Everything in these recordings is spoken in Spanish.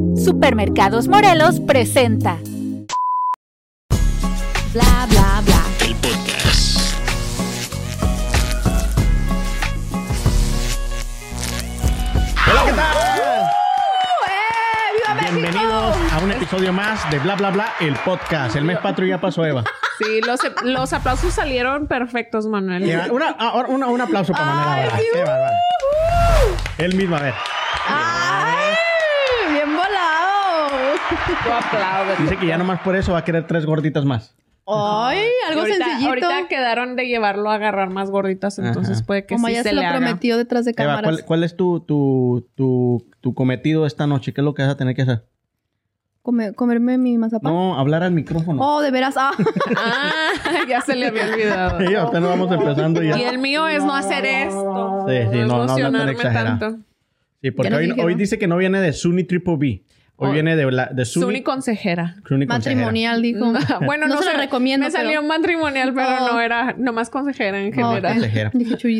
Supermercados Morelos presenta. Bla bla bla. El podcast. Hola, ¿qué tal? Bienvenidos a un episodio más de Bla Bla Bla, el podcast. El mes patrio ya pasó, Eva. Sí, los, los aplausos salieron perfectos, Manuel. Una, ah, una- un aplauso para Manuel. Ay, sí, Qué bárbaro. Él mismo, a ver. Tú aplaudes. Dice que ya nomás por eso va a querer tres gorditas más. ¡Ay! Algo ahorita, sencillito. Ahorita quedaron de llevarlo a agarrar más gorditas, entonces Ajá. puede que Como sí ya se, se lo haga. prometió detrás de Eva, cámaras. ¿cuál, cuál es tu, tu, tu, tu cometido esta noche? ¿Qué es lo que vas a tener que hacer? Come- ¿Comerme mi mazapán? No, hablar al micrófono. Oh, de veras. Ah. Ah, ya se le había olvidado. Sí, apenas vamos empezando y ya. Y el mío es no hacer esto. Sí, sí, no, no, no tanto. Sí, porque hoy, dice que no viene de Sunny Triple B. Hoy Oh. viene de, la, de Suni consejera. Sunny consejera. Matrimonial, dijo. bueno, no, no, se lo sé, recomiendo. Me salió matrimonial, pero Oh. no era nomás consejera en Oh, general. ok. consejera.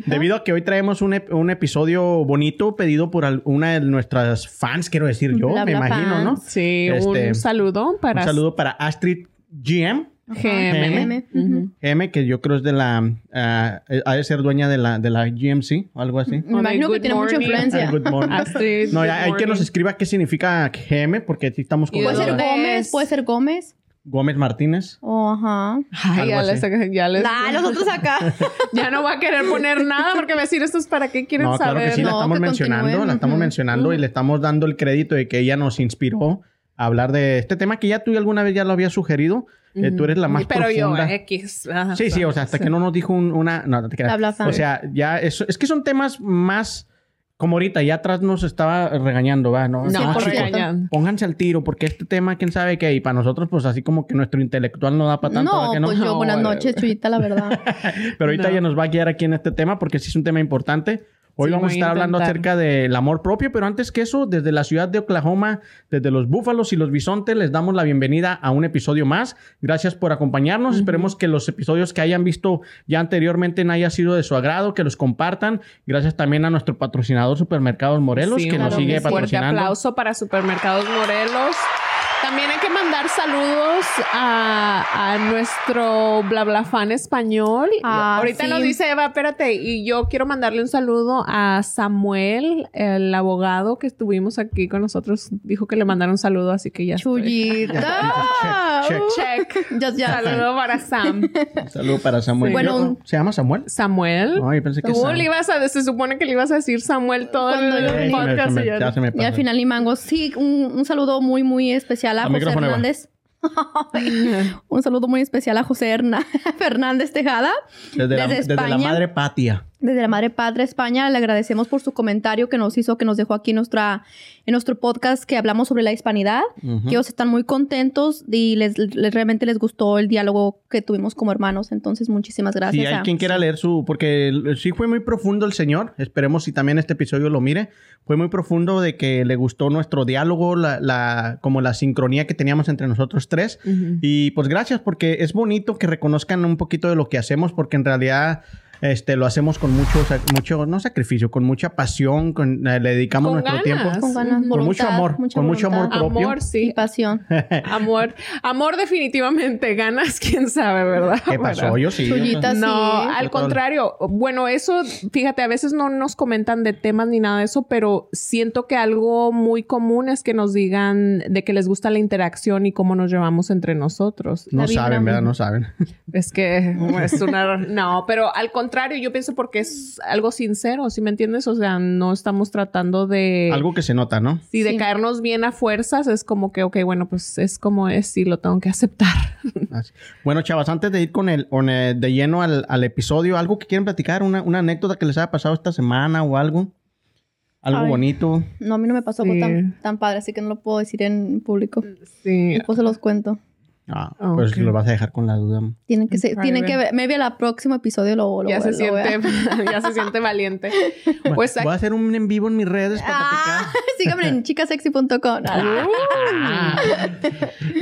Debido a que hoy traemos un, ep- un episodio bonito pedido por una de nuestras fans, quiero decir yo, Bla, me bla, imagino, ¿no? Sí, Este, un saludo para Un saludo para Astrid GM, GM. GM. Ujú. GM, que yo creo es de la, ah, ha de ser dueña de la, de la GMC o algo así. Me imagino que tiene mucha morning. influencia. Ah, good morning. Astrid, No, good hay que nos morning. escriba qué significa GM, porque aquí estamos con ¿Y de Puede ser Gómez, puede ser Gómez. Gómez Martínez. Oh, ajá. Ay, ya les, ya les- Nah, nosotros acá. ya no va a querer poner nada porque va a decir esto es para qué quieren No, claro saber. que sí, la No, estamos que mencionando, continúen. la estamos mencionando y le estamos dando el crédito de que ella nos inspiró a hablar de este tema que ya tú alguna vez ya lo habías sugerido. Eh, tú eres la más Pero yo, profunda. X. ajá. Sí, sí, o sea, hasta que no nos dijo un- una... No, no te bla. O sea, ya es, es que son temas más... Como ahorita, ya atrás nos estaba regañando, ¿va? No, No, No, chicos, regañan. pónganse al tiro, porque este tema, quién sabe qué, y para nosotros, pues así como que nuestro intelectual no da para tanto, No, ¿verdad que no? pues yo, No, buenas noches, Chuyita, la verdad. Pero ahorita No. ella nos va a guiar aquí en este tema porque sí es un tema importante. Hoy Sí, vamos a estar hablando acerca del amor propio, pero antes que eso, desde la ciudad de Oklahoma, desde los búfalos y los bisontes, les damos la bienvenida a un episodio más. Gracias por acompañarnos. Esperemos que los episodios que hayan visto ya anteriormente no haya sido de su agrado, que los compartan. Gracias también a nuestro patrocinador Supermercados Morelos, Sí, que nos un sigue fuerte patrocinando. aplauso para Supermercados Morelos. También hay que mandar saludos a, a nuestro bla bla fan español. Ah, Ahorita sí. nos dice Eva, espérate, y yo quiero mandarle un saludo a Samuel, el abogado que estuvimos aquí con nosotros. Dijo que le mandaron un saludo, así que ya. Chuyita. Check, Check. Ya, ya. Saludo para Sam. Un saludo para Samuel. Sí. Bueno, Yo- ¿Se llama Samuel? Samuel. Ay, pensé que Tú Sam. le ibas a, se supone que le ibas a decir Samuel todo Cuando el yo podcast. me- y ya se me Y al final, ni mango. Sí, un, un saludo muy, muy especial a Al José. Hernández. un saludo muy especial a José Herna- Fernández Tejada. Desde, la, desde madre Patia. Desde la Madre Padre España le agradecemos por su comentario que nos hizo, que nos dejó aquí nuestra, en nuestro podcast que hablamos sobre la hispanidad. Que ellos están muy contentos y les, les- realmente les gustó el diálogo que tuvimos como hermanos. Entonces, muchísimas gracias. Si hay a- quien quiera leer su... Porque sí fue muy profundo el señor. Esperemos si también este episodio lo mire. Fue muy profundo de que le gustó nuestro diálogo, la, la- como la sincronía que teníamos entre nosotros tres. Y pues gracias porque es bonito que reconozcan un poquito de lo que hacemos porque en realidad... Este, lo hacemos con mucho, mucho, no sacrificio, con mucha pasión, con, eh, le dedicamos Con nuestro ganas. tiempo. con ganas, Con mucho amor, con mucho amor propio. Amor, y sí. pasión. Amor. Amor definitivamente. Ganas, quién sabe, ¿verdad? ¿Qué pasó? Yo sí. No, sí. al contrario. Bueno, eso, fíjate, a veces no nos comentan de temas ni nada de eso, pero siento que algo muy común es que nos digan de que les gusta la interacción y cómo nos llevamos entre nosotros. No saben, ¿verdad? No saben. Es que es una... No, pero al contrario, yo pienso porque es algo sincero, ¿sí me entiendes? O sea, no estamos tratando de... Algo que se nota, ¿no? Sí, de Sí. caernos bien a fuerzas, es como que, ok, bueno, pues es como es y lo tengo que aceptar. Así. Bueno, chavas, antes de ir con el, con el- de lleno al, al episodio, algo que quieren platicar, una, una anécdota que les haya pasado esta semana o algo. Algo Ay. bonito. No, a mí no me pasó algo Sí. tan, tan padre, así que no lo puedo decir en público. Sí. Después se los cuento. Ah, Ah, pues ok. lo vas a dejar con la duda. Tienen que ser, tienen que ver, maybe al próximo episodio lo, lo ya se lo siente, ya se siente valiente. Pues Voy a hacer un en vivo en mis redes para Ah, síganme en chicasexy.com.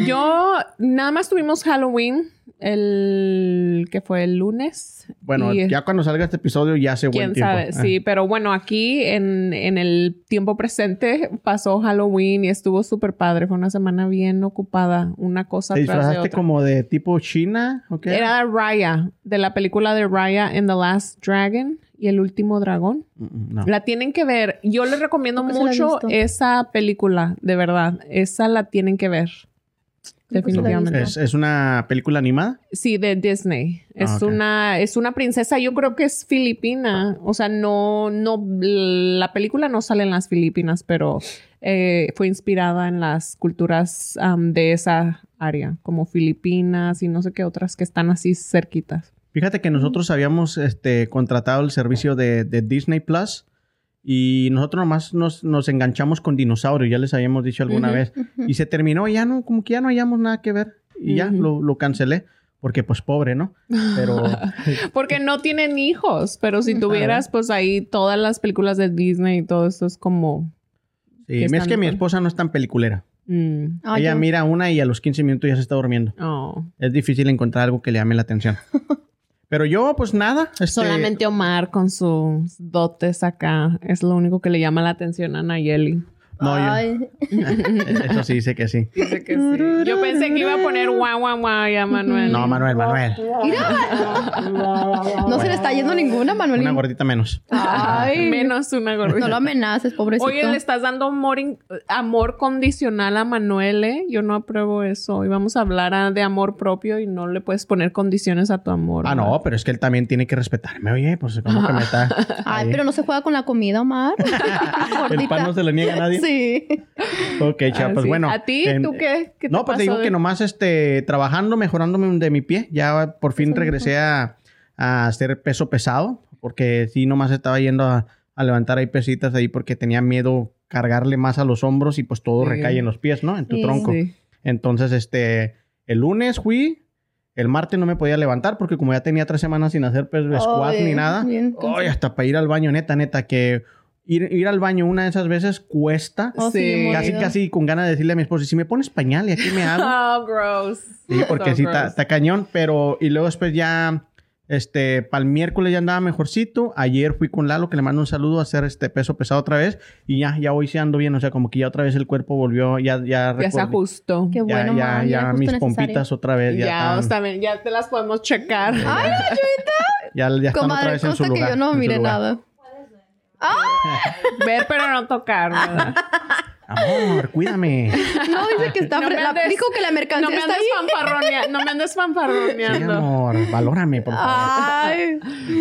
yo nada más tuvimos Halloween el que fue el lunes. Bueno, Y- ya cuando salga este episodio ya hace buen quién sabe, Ah. sí, pero bueno, aquí en, en el tiempo presente pasó Halloween y estuvo súper padre. Fue una semana bien ocupada, una cosa ¿Te tras de disfrazaste otra. como de tipo China? ¿o qué? Era Raya, de la película de Raya and the Last Dragon y el último dragón. Mm, mm, No. La tienen que ver. Yo les recomiendo se mucho esa película, de verdad. Esa la tienen que ver. Nunca se la he Definitivamente. ¿Es, es una película animada? Sí, de Disney. Es Ah, una, es una princesa, yo creo que es filipina. O sea, no, no, la película no sale en las Filipinas, pero eh, fue inspirada en las culturas de esa área, como Filipinas y no sé qué otras que están así cerquitas. Fíjate que nosotros habíamos este, contratado el servicio de, de Disney Plus y nosotros nomás nos, nos enganchamos con dinosaurios, ya les habíamos dicho alguna Ujú, vez. Y se terminó, ya no, como que ya no hayamos nada que ver. Y ya Ujú. lo, lo cancelé, porque pues pobre, ¿no? Pero Porque no tienen hijos, pero si tuvieras, pues ahí todas las películas de Disney y todo eso es como... sí, Que es que mi esposa no es tan peliculera. mm, Ella yo- mira una y a los 15 minutos ya se está durmiendo. oh. Es difícil encontrar algo que le llame la atención. Pero yo, pues nada. este, Solamente Omar con sus dotes acá es lo único que le llama la atención a Nayeli. No, yo- Ay, Eso sí, dice que sí. Dice que sí. Yo pensé que iba a poner guau, guau, guau y a Manuel. No, Manuel, Manuel. no se le está yendo ninguna, Manuel. Una gordita menos. Ay, Menos una gordita. no lo amenaces, pobrecito. Oye, le estás dando amor, in- amor condicional a Manuel, ¿eh? Yo no apruebo eso. Y vamos a hablar de amor propio y no le puedes poner condiciones a tu amor. Ah, no, pero es que él también tiene que respetarme. Oye, pues como que me está. Ay, pero no se juega con la comida, Omar. El pan no se le niega a nadie. Sí. Ok, chao, pues Así. bueno. ¿A ti? en- ¿Tú qué? ¿Qué te No, pues te digo de- que nomás este, trabajando, mejorándome de mi pie. Ya por fin regresé a, a hacer peso pesado. Porque sí, nomás estaba yendo a, a levantar ahí pesitas ahí porque tenía miedo cargarle más a los hombros y pues todo Sí. recae en los pies, ¿no? En tu Sí. tronco. Sí. Entonces, este, el lunes fui, el martes no me podía levantar porque como ya tenía tres semanas sin hacer pues, squat ni nada. cansado. hasta para ir al baño, neta, neta, que ir, ir al baño una de esas veces cuesta. Oh, sí, Casi, casi con ganas de decirle a mi esposa, "¿Y si me pones pañal y aquí me hago. Oh, gross. Sí, porque So sí, está cañón, pero y luego después ya, este, para el miércoles ya andaba mejorcito. Ayer fui con Lalo, que le mando un saludo a hacer este peso pesado otra vez. Y ya, ya hoy sí ando bien, o sea, como que ya otra vez el cuerpo volvió, ya, ya Ya se ajustó. Qué Ya, bueno, ya, ya, justo mis necesario. pompitas otra vez, ya, Ya, están- está bien, ya te las podemos checar. Ay, ya, ya están otra vez en su consta que lugar. yo no mire lugar. Ver, pero no tocar, ¿verdad? Amor, cuídame. No, dice que está... No andes- dijo que la mercancía No me andes. No me andes Sí, fanfarroneando. amor, valórame, por favor. Ay.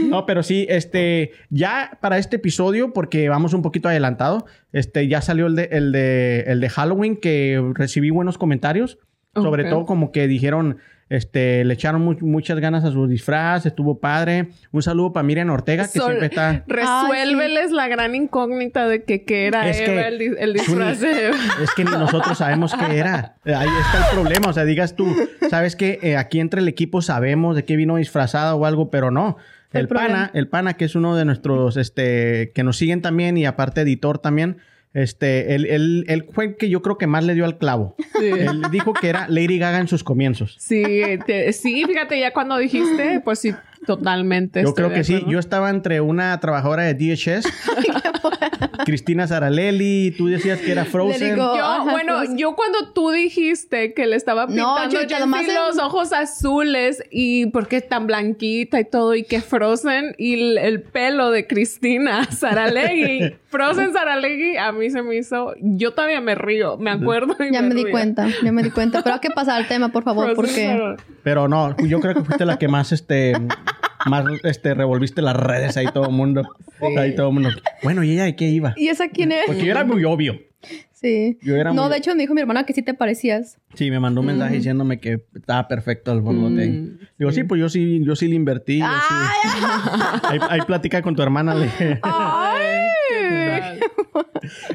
No, pero sí, este, ya para este episodio, porque vamos un poquito adelantado, este, ya salió el de, el de, el de Halloween, que recibí buenos comentarios. Sobre todo como que dijeron, este, le echaron mu- muchas ganas a su disfraz, estuvo padre. Un saludo para Miriam Ortega, que Sol- siempre está... Resuélveles la gran incógnita de que qué era Es que- Eva, el, di- el disfraz de Eva. Es que ni nosotros sabemos qué era. Ahí está el problema. O sea, digas tú, sabes que eh, aquí entre el equipo sabemos de qué vino disfrazada o algo, pero no. El El, pana, el pana, que es uno de nuestros, este, que nos siguen también y aparte editor también, este, él, él, él fue el que yo creo que más le dio al clavo. Sí. Él dijo que era Lady Gaga en sus comienzos. Sí, te- sí, fíjate, ya cuando dijiste, pues sí, totalmente. Yo creo que sí. Yo estaba entre una trabajadora de DHS, Cristina Saralelli, tú decías que era Frozen. Yo, Ajá, bueno, yo cuando tú dijiste que le estaba No, pintando yo- yo nomás en- los ojos azules y porque es tan blanquita y todo y que Frozen y el, el pelo de Cristina Saralegui, Frozen Saralegui, a mí se me hizo, yo todavía me río, me acuerdo. y Ya me di río. cuenta, ya me di cuenta. Pero hay que pasar al tema, por favor, Frozen porque... Pero no, yo creo que fuiste la que más, este, más, este, revolviste las redes ahí todo el mundo. Ahí todo el mundo. Bueno, ¿y ella de qué iba? ¿Y esa quién es? Porque yo era muy obvio. Sí. Yo era no, muy- de hecho me dijo mi hermana que sí te parecías. Sí, me mandó un mensaje diciéndome que estaba perfecto el borlote. Mm, Digo, sí, pues yo sí, yo sí le invertí. yo sí. Ahí, ahí platica con tu hermana. Le. ¡Ay!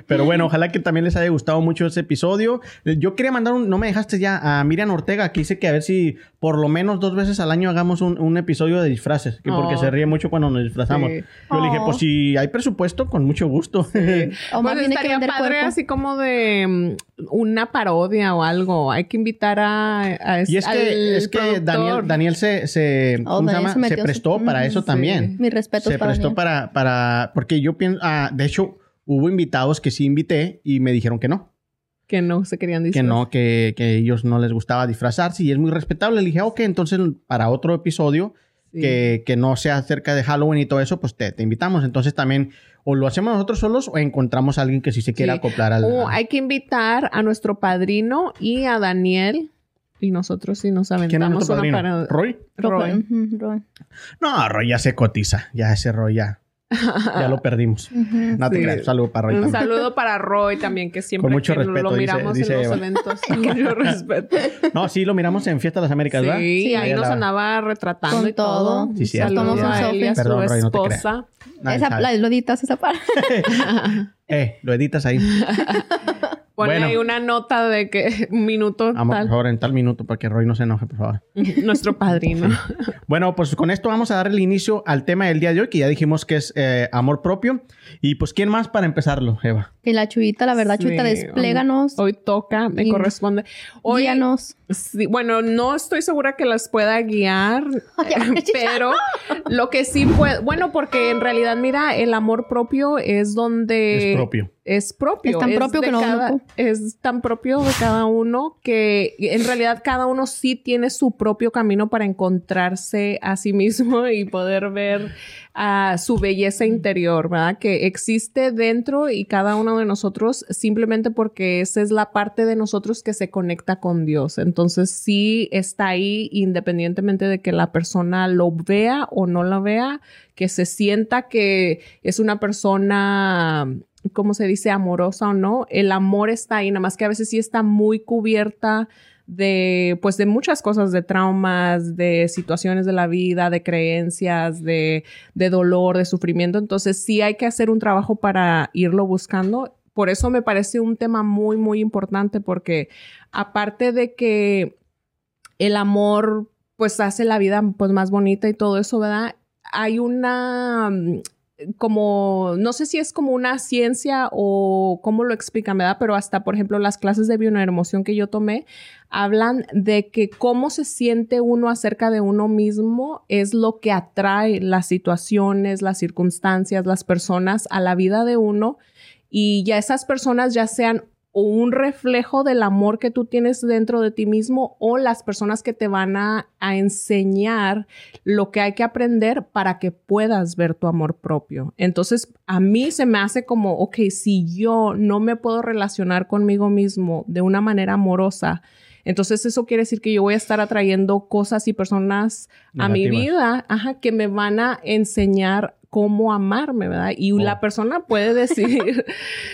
Pero bueno, ojalá que también les haya gustado mucho ese episodio. Eh, Yo quería mandar un, no me dejaste ya, a Miriam Ortega, que dice que a ver si por lo menos dos veces al año hagamos un, un episodio de disfraces, que porque Oh. se ríe mucho cuando nos disfrazamos. Sí. Yo le dije, Oh. pues si hay presupuesto, con mucho gusto. O más Pues que estaría vender padre cuerpo. así como de mm, una parodia o algo. Hay que invitar a, a y es al que, es que. Daniel, Daniel se, se, Oh, ¿cómo se Daniel llama? se Se, metió prestó su- para eso sí. también. Mis respetos se para prestó Daniel. para, para, porque yo pienso, ah, de hecho, hubo invitados que sí invité y me dijeron que no, que no se querían que disfrazar. no, que, que ellos no les gustaba disfrazarse y es muy respetable. Le dije, ok, entonces para otro episodio Sí. que, que no sea acerca de Halloween y todo eso, pues te, te invitamos. Entonces también o lo hacemos nosotros solos o encontramos a alguien que sí se quiera Sí. acoplar al... O hay que invitar a nuestro padrino y a Daniel. Y nosotros sí nos ¿Quién es aventamos una parodia. ¿Roy? Roy. Roy. No, Roy ya se cotiza. Ya ese Roy ya, ya lo perdimos. No te Sí. creas. Saludo para Roy Un también. saludo para Roy también, que siempre Con mucho que respeto, lo dice- miramos dice en los Eva. eventos. Con mucho respeto. No, sí, lo miramos en Fiesta de las Américas, ¿verdad? Sí, Sí, ahí ahí nos la- andaba retratando Con y todo. todo. Sí, y a Perdón, su Roy, no te creas. esposa. Nadie Esa, la, lo editas esa parte. Eh, lo editas ahí. Pone Bueno. ahí una nota de que un minuto Vamos, por tal. favor, en tal minuto para que Roy no se enoje, por favor. Nuestro padrino. Bueno, pues con esto vamos a dar el inicio al tema del día de hoy, que ya dijimos que es eh, amor propio. Y pues, ¿quién más para empezarlo, Eva? Que la Chuyita, la verdad, Sí, Chuyita, despléganos. Hoy toca, me Y- corresponde. Hoy, Guíanos. Sí, bueno, no estoy segura que las pueda guiar, pero lo que sí puede, bueno, porque en realidad, mira, el amor propio es donde es propio. Es propio. Es tan propio de que no cada-. Es tan propio de cada uno que en realidad cada uno sí tiene su propio camino para encontrarse a sí mismo y poder ver a su belleza interior, ¿verdad? Que existe dentro y cada uno de nosotros simplemente porque esa es la parte de nosotros que se conecta con Dios. Entonces sí está ahí independientemente de que la persona lo vea o no la vea, que se sienta que es una persona ¿cómo se dice? Amorosa o no. El amor está ahí, nada más que a veces sí está muy cubierta de, pues, de muchas cosas, de traumas, de situaciones de la vida, de creencias, de, de dolor, de sufrimiento. Entonces sí hay que hacer un trabajo para irlo buscando. Por eso me parece un tema muy, muy importante porque aparte de que el amor, pues, hace la vida, pues, más bonita y todo eso, ¿verdad? Hay una como, no sé si es como una ciencia o cómo lo explican, ¿verdad? Pero hasta, por ejemplo, las clases de bioemoción que yo tomé hablan de que cómo se siente uno acerca de uno mismo es lo que atrae las situaciones, las circunstancias, las personas a la vida de uno y ya esas personas ya sean o un reflejo del amor que tú tienes dentro de ti mismo o las personas que te van a, a enseñar lo que hay que aprender para que puedas ver tu amor propio. Entonces, a mí se me hace como, ok, si yo no me puedo relacionar conmigo mismo de una manera amorosa, entonces eso quiere decir que yo voy a estar atrayendo cosas y personas a mi vida, ajá, que me van a enseñar cómo amarme, ¿verdad? Y Oh. la persona puede decir,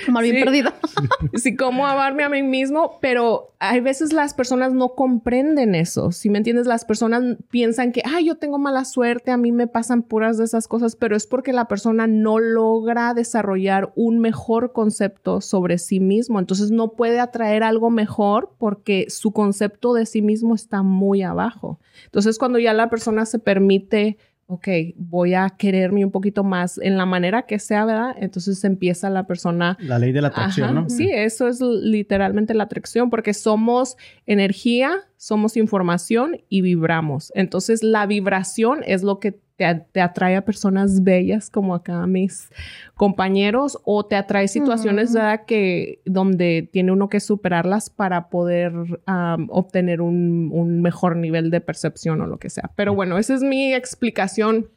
Como bien Sí. perdido. sí, cómo amarme a mí mismo, pero hay veces las personas no comprenden eso. Si me entiendes, las personas piensan que, ah, yo tengo mala suerte, a mí me pasan puras de esas cosas, pero es porque la persona no logra desarrollar un mejor concepto sobre sí mismo. Entonces no puede atraer algo mejor porque su concepto de sí mismo está muy abajo. Entonces cuando ya la persona se permite ok, voy a quererme un poquito más en la manera que sea, ¿verdad? Entonces empieza la persona La ley de la atracción, Ajá, ¿no? Sí, eso es literalmente la atracción, porque somos energía, somos información y vibramos. Entonces, la vibración es lo que te, te atrae a personas bellas como acá mis compañeros o te atrae situaciones. ¿verdad? que donde tiene uno que superarlas para poder obtener un, un mejor nivel de percepción o lo que sea. Pero bueno, esa es mi explicación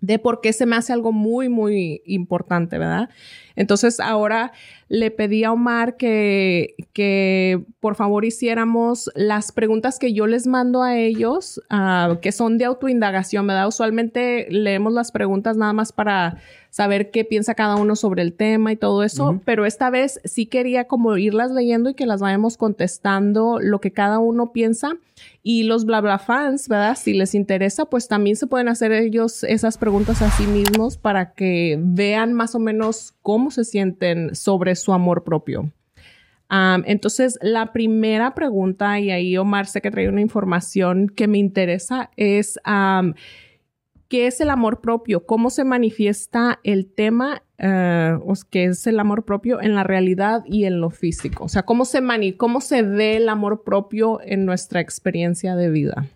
de por qué se me hace algo muy, muy importante, ¿verdad? Entonces ahora le pedí a Omar que, que por favor hiciéramos las preguntas que yo les mando a ellos, ah, que son de autoindagación, ¿verdad? Usualmente leemos las preguntas nada más para saber qué piensa cada uno sobre el tema y todo eso, Ujú. pero esta vez sí quería como irlas leyendo y que las vayamos contestando lo que cada uno piensa. Y los bla bla fans, ¿verdad? Si les interesa, pues también se pueden hacer ellos esas preguntas a sí mismos para que vean más o menos cómo cómo se sienten sobre su amor propio. Entonces, la primera pregunta, y ahí Omar sé que trae una información que me interesa, es am, ¿qué es el amor propio? ¿Cómo se manifiesta el tema, eh, o s- qué es el amor propio en la realidad y en lo físico? O sea, ¿cómo se, mani cómo se ve el amor propio en nuestra experiencia de vida?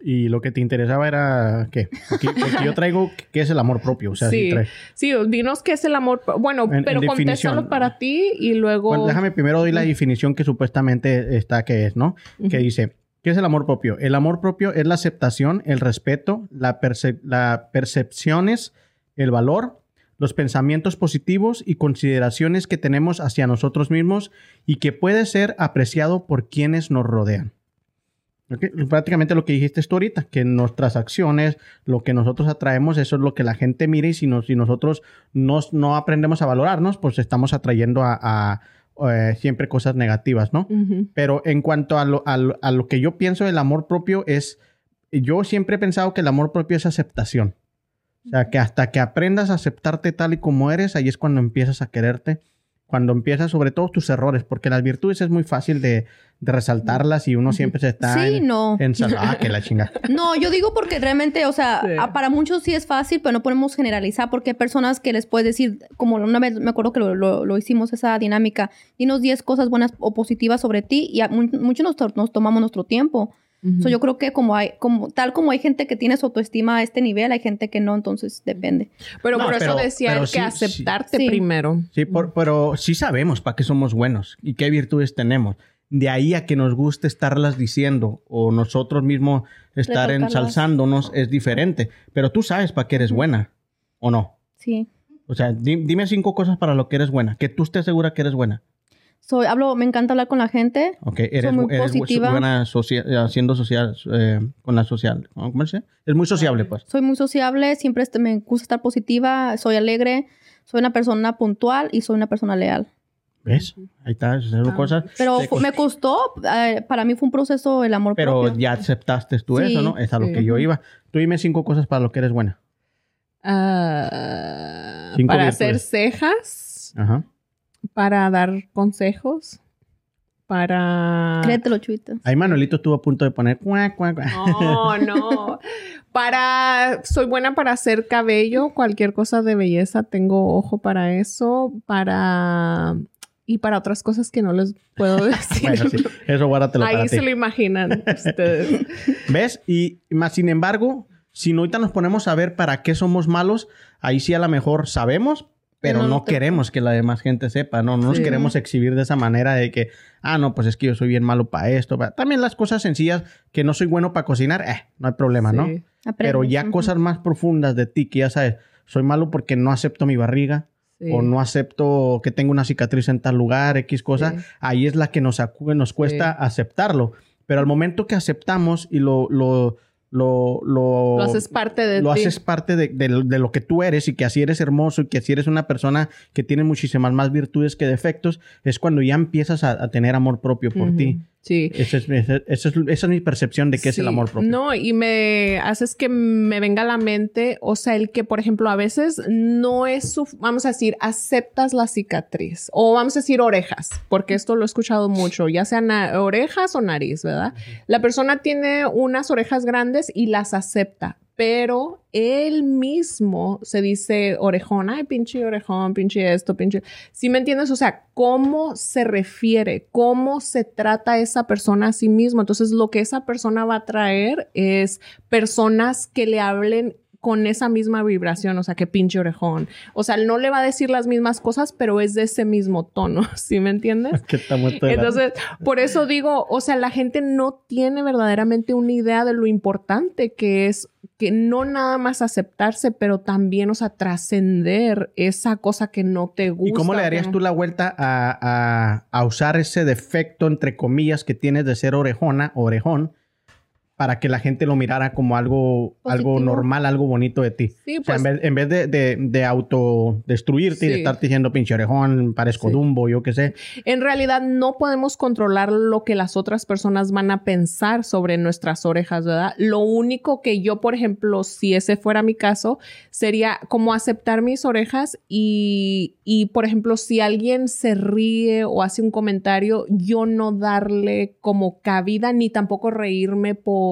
Y lo que te interesaba era qué? Porque, porque yo traigo qué es el amor propio. O sea, sí, trae- sí, dinos qué es el amor. Bueno, En- en pero definición. contéstalo para ti y luego. Bueno, déjame primero doy la definición que supuestamente está que es, ¿no? Que Ujú. dice, ¿qué es el amor propio? El amor propio es la aceptación, el respeto, la, perce- la percepciones, el valor, los pensamientos positivos y consideraciones que tenemos hacia nosotros mismos y que puede ser apreciado por quienes nos rodean. Prácticamente lo que dijiste tú ahorita, que nuestras acciones, lo que nosotros atraemos, eso es lo que la gente mira y si, nos- si nosotros nos- no aprendemos a valorarnos, pues estamos atrayendo a, a, eh, siempre cosas negativas, ¿no? Pero en cuanto a lo, a lo- a lo que yo pienso del amor propio es, yo siempre he pensado que el amor propio es aceptación. O sea, que hasta que aprendas a aceptarte tal y como eres, ahí es cuando empiezas a quererte, cuando empiezas sobre todo tus errores, porque las virtudes es muy fácil de, de resaltarlas y uno siempre se está Sí, en, no. en ah, que la chinga. No, yo digo porque realmente, o sea, Sí. a- para muchos sí es fácil, pero no podemos generalizar porque hay personas que les puedes decir, como una vez me acuerdo que lo, lo- lo hicimos esa dinámica, dinos 10 cosas buenas o positivas sobre ti y a muchos nos, to- nos tomamos nuestro tiempo. Ujú. So, yo creo que como hay, como, tal como hay gente que tiene su autoestima a este nivel, hay gente que no, entonces depende. Pero No, por eso decía él que sí, aceptarte sí. primero. Sí, por- pero sí sabemos para qué somos buenos y qué virtudes tenemos. De ahí a que nos guste estarlas diciendo o nosotros mismos estar ensalzándonos es diferente. Pero tú sabes para qué eres buena o no. Sí. O sea, di- dime cinco cosas para lo que eres buena. Que tú estés segura que eres buena. Soy, hablo, me encanta hablar con la gente. Ok, eres, muy eres positiva. buena socia- haciendo social, eh, con la social. ¿Cómo se? Es muy sociable, pues. Soy muy sociable, siempre me gusta estar positiva, soy alegre, soy una persona puntual y soy una persona leal. ¿Ves? Ahí está, esas Ah. cosas. Pero me costó, eh, para mí fue un proceso el amor Pero propio. ya aceptaste tú Sí, eso, ¿no? Es a lo sí. que yo iba. Tú dime cinco cosas para lo que eres buena. Ah, Cinco para virtudes. hacer cejas, Ajá. para dar consejos, para... Créetelo, chuita. Ahí Manuelito estuvo a punto de poner cuac, cuac, cuac. No, no. Para, soy buena para hacer cabello, cualquier cosa de belleza, tengo ojo para eso, para y para otras cosas que no les puedo decir. Bueno, sí, eso guárdatelo para Ahí ti. se lo imaginan ustedes. ¿Ves? Y más sin embargo, si no ahorita nos ponemos a ver para qué somos malos, ahí sí a lo mejor sabemos, pero no no te- queremos que la demás gente sepa, ¿no? No nos Sí. queremos exhibir de esa manera de que, ah, no, pues es que yo soy bien malo para esto. pa- También las cosas sencillas, que no soy bueno para cocinar, eh, no hay problema, ¿no? Sí, Pero ya cosas más profundas de ti, que ya sabes, soy malo porque no acepto mi barriga, sí. o no acepto que tengo una cicatriz en tal lugar, X cosa, Sí. ahí es la que nos, nos cuesta Sí. aceptarlo. Pero al momento que aceptamos y lo, lo, lo, lo, Lo haces parte de lo ti. haces parte de, de lo- de lo que tú eres y que así eres hermoso y que así eres una persona que tiene muchísimas más virtudes que defectos, es cuando ya empiezas a, a tener amor propio por ti. Sí. Esa es, esa, esa es, esa es mi percepción de qué es el amor propio. No, y me haces que me venga a la mente, o sea, el que, por ejemplo, a veces no es, su, vamos a decir, aceptas la cicatriz, o vamos a decir orejas, porque esto lo he escuchado mucho, ya sean orejas o nariz, ¿verdad? La persona tiene unas orejas grandes y las acepta, pero él mismo se dice orejón, ay, pinche orejón, pinche esto, pinche... ¿Sí me entiendes? O sea, cómo se refiere, cómo se trata esa persona a sí mismo. Entonces, lo que esa persona va a traer es personas que le hablen con esa misma vibración, o sea, que pinche orejón. O sea, no le va a decir las mismas cosas, pero es de ese mismo tono, ¿sí me entiendes? Entonces, por eso digo, o sea, la gente no tiene verdaderamente una idea de lo importante que es que no nada más aceptarse, pero también, o sea, trascender esa cosa que no te gusta. ¿Y cómo le darías no- tú la vuelta a, a- a usar ese defecto, entre comillas, que tienes de ser orejona, orejón, para que la gente lo mirara como algo, algo normal, algo bonito de ti. Sí, o sea, pues- en vez, en vez de, de, de autodestruirte y de Sí. estarte diciendo pinche orejón, parezco Sí. Dumbo, yo qué sé. En realidad no podemos controlar lo que las otras personas van a pensar sobre nuestras orejas, ¿verdad? Lo único que yo, por ejemplo, si ese fuera mi caso, sería como aceptar mis orejas y, y, por ejemplo, si alguien se ríe o hace un comentario, yo no darle como cabida ni tampoco reírme por,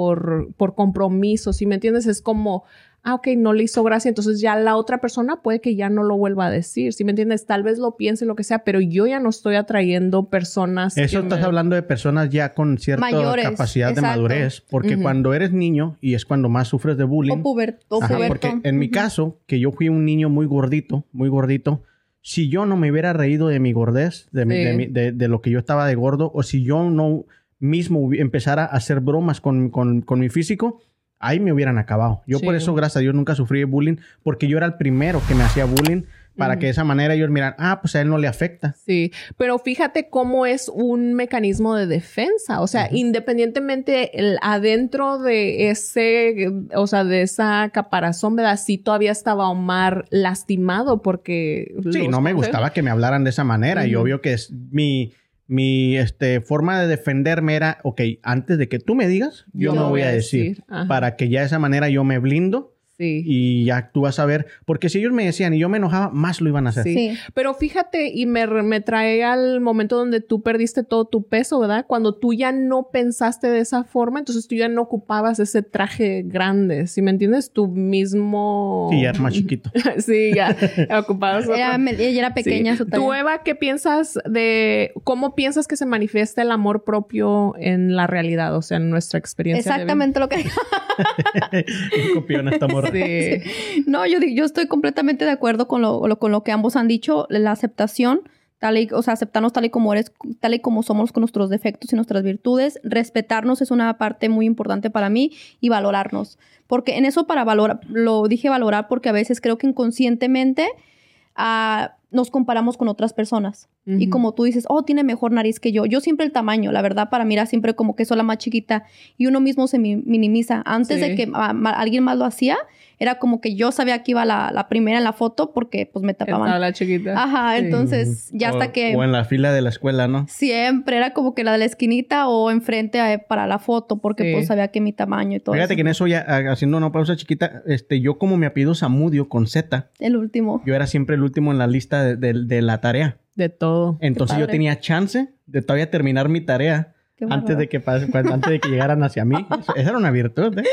por compromiso, ¿sí me entiendes? Es como... Ah, ok, no le hizo gracia, entonces ya la otra persona puede que ya no lo vuelva a decir, ¿sí me entiendes? Tal vez lo piense, lo que sea, pero yo ya no estoy atrayendo personas. Eso estás me- hablando de personas ya con cierta Mayores, capacidad de madurez, porque cuando eres niño y es cuando más sufres de bullying. O, puber, o Ajá, porque en mi caso, que yo fui un niño muy gordito, muy gordito, si yo no me hubiera reído de mi gordez, de, mi- Sí. de, mi- de- de lo que yo estaba de gordo, o si yo no mismo empezara a hacer bromas con, con- con mi físico, ahí me hubieran acabado. Yo por eso, gracias a Dios, nunca sufrí de bullying, porque yo era el primero que me hacía bullying, para que de esa manera ellos miran, ah, pues a él no le afecta. Sí, pero fíjate cómo es un mecanismo de defensa. O sea, independientemente el, adentro de ese, o sea, de esa caparazón, ¿verdad? Sí todavía estaba Omar lastimado porque... Sí, no me gustaba que me hablaran de esa manera. Y Ujú. obvio que es mi, mi este, forma de defenderme era, ok, antes de que tú me digas, yo, no voy a decir. Para que ya de esa manera yo me blindo Sí. y ya tú vas a ver. Porque si ellos me decían y yo me enojaba, más lo iban a hacer. Sí. Sí. Pero fíjate, y me, me trae al momento donde tú perdiste todo tu peso, ¿verdad? Cuando tú ya no pensaste de esa forma, entonces tú ya no ocupabas ese traje grande, ¿sí me entiendes? Tu mismo... Sí, ya era más chiquito. sí, ya ocupabas otro- Era, me- ella era pequeña. Sí. su Tú. Eva, ¿qué piensas de cómo piensas que se manifiesta el amor propio en la realidad? O sea, en nuestra experiencia. de? Exactamente lo que... Y copión No, yo, yo estoy completamente de acuerdo con lo, con lo que ambos han dicho, la aceptación, tal y, o sea, aceptarnos tal y como eres, tal y como somos con nuestros defectos y nuestras virtudes, respetarnos es una parte muy importante para mí y valorarnos, porque en eso para valorar, lo dije valorar porque a veces creo que inconscientemente ah, nos comparamos con otras personas. Y como tú dices, oh, tiene mejor nariz que yo. Yo siempre el tamaño, la verdad, para mí era siempre como que soy la más chiquita y uno mismo se mi- minimiza. Antes de que alguien más lo hacía, era como que yo sabía que iba la, la primera en la foto porque pues me Estaba tapaban. la chiquita. Ajá, Sí. entonces ya O- hasta que O en la fila de la escuela, ¿no? siempre era como que la de la esquinita o enfrente eh, para la foto porque Sí. pues sabía que mi tamaño y todo Fíjate eso. que en eso ya, haciendo una pausa chiquita, este, yo como mi apellido Zamudio con Z, El último. yo era siempre el último en la lista de, de- de la tarea. De todo. Entonces yo tenía chance de todavía terminar mi tarea antes de que pas- cuando- antes de que llegaran hacia mí. Eso- esa era una virtud, ¿eh?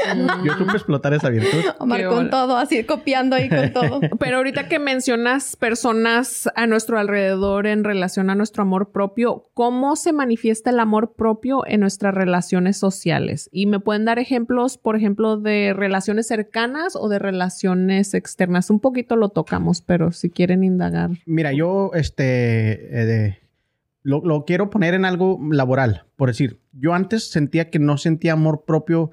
Yo supe explotar esa virtud. Omar Qué con bola. todo, así copiando ahí con todo. Pero ahorita que mencionas personas a nuestro alrededor en relación a nuestro amor propio, ¿cómo se manifiesta el amor propio en nuestras relaciones sociales? Y me pueden dar ejemplos, por ejemplo, de relaciones cercanas o de relaciones externas. Un poquito lo tocamos, pero si quieren indagar. Mira, yo este eh, de- lo, lo quiero poner en algo laboral. Por decir, yo antes sentía que no sentía amor propio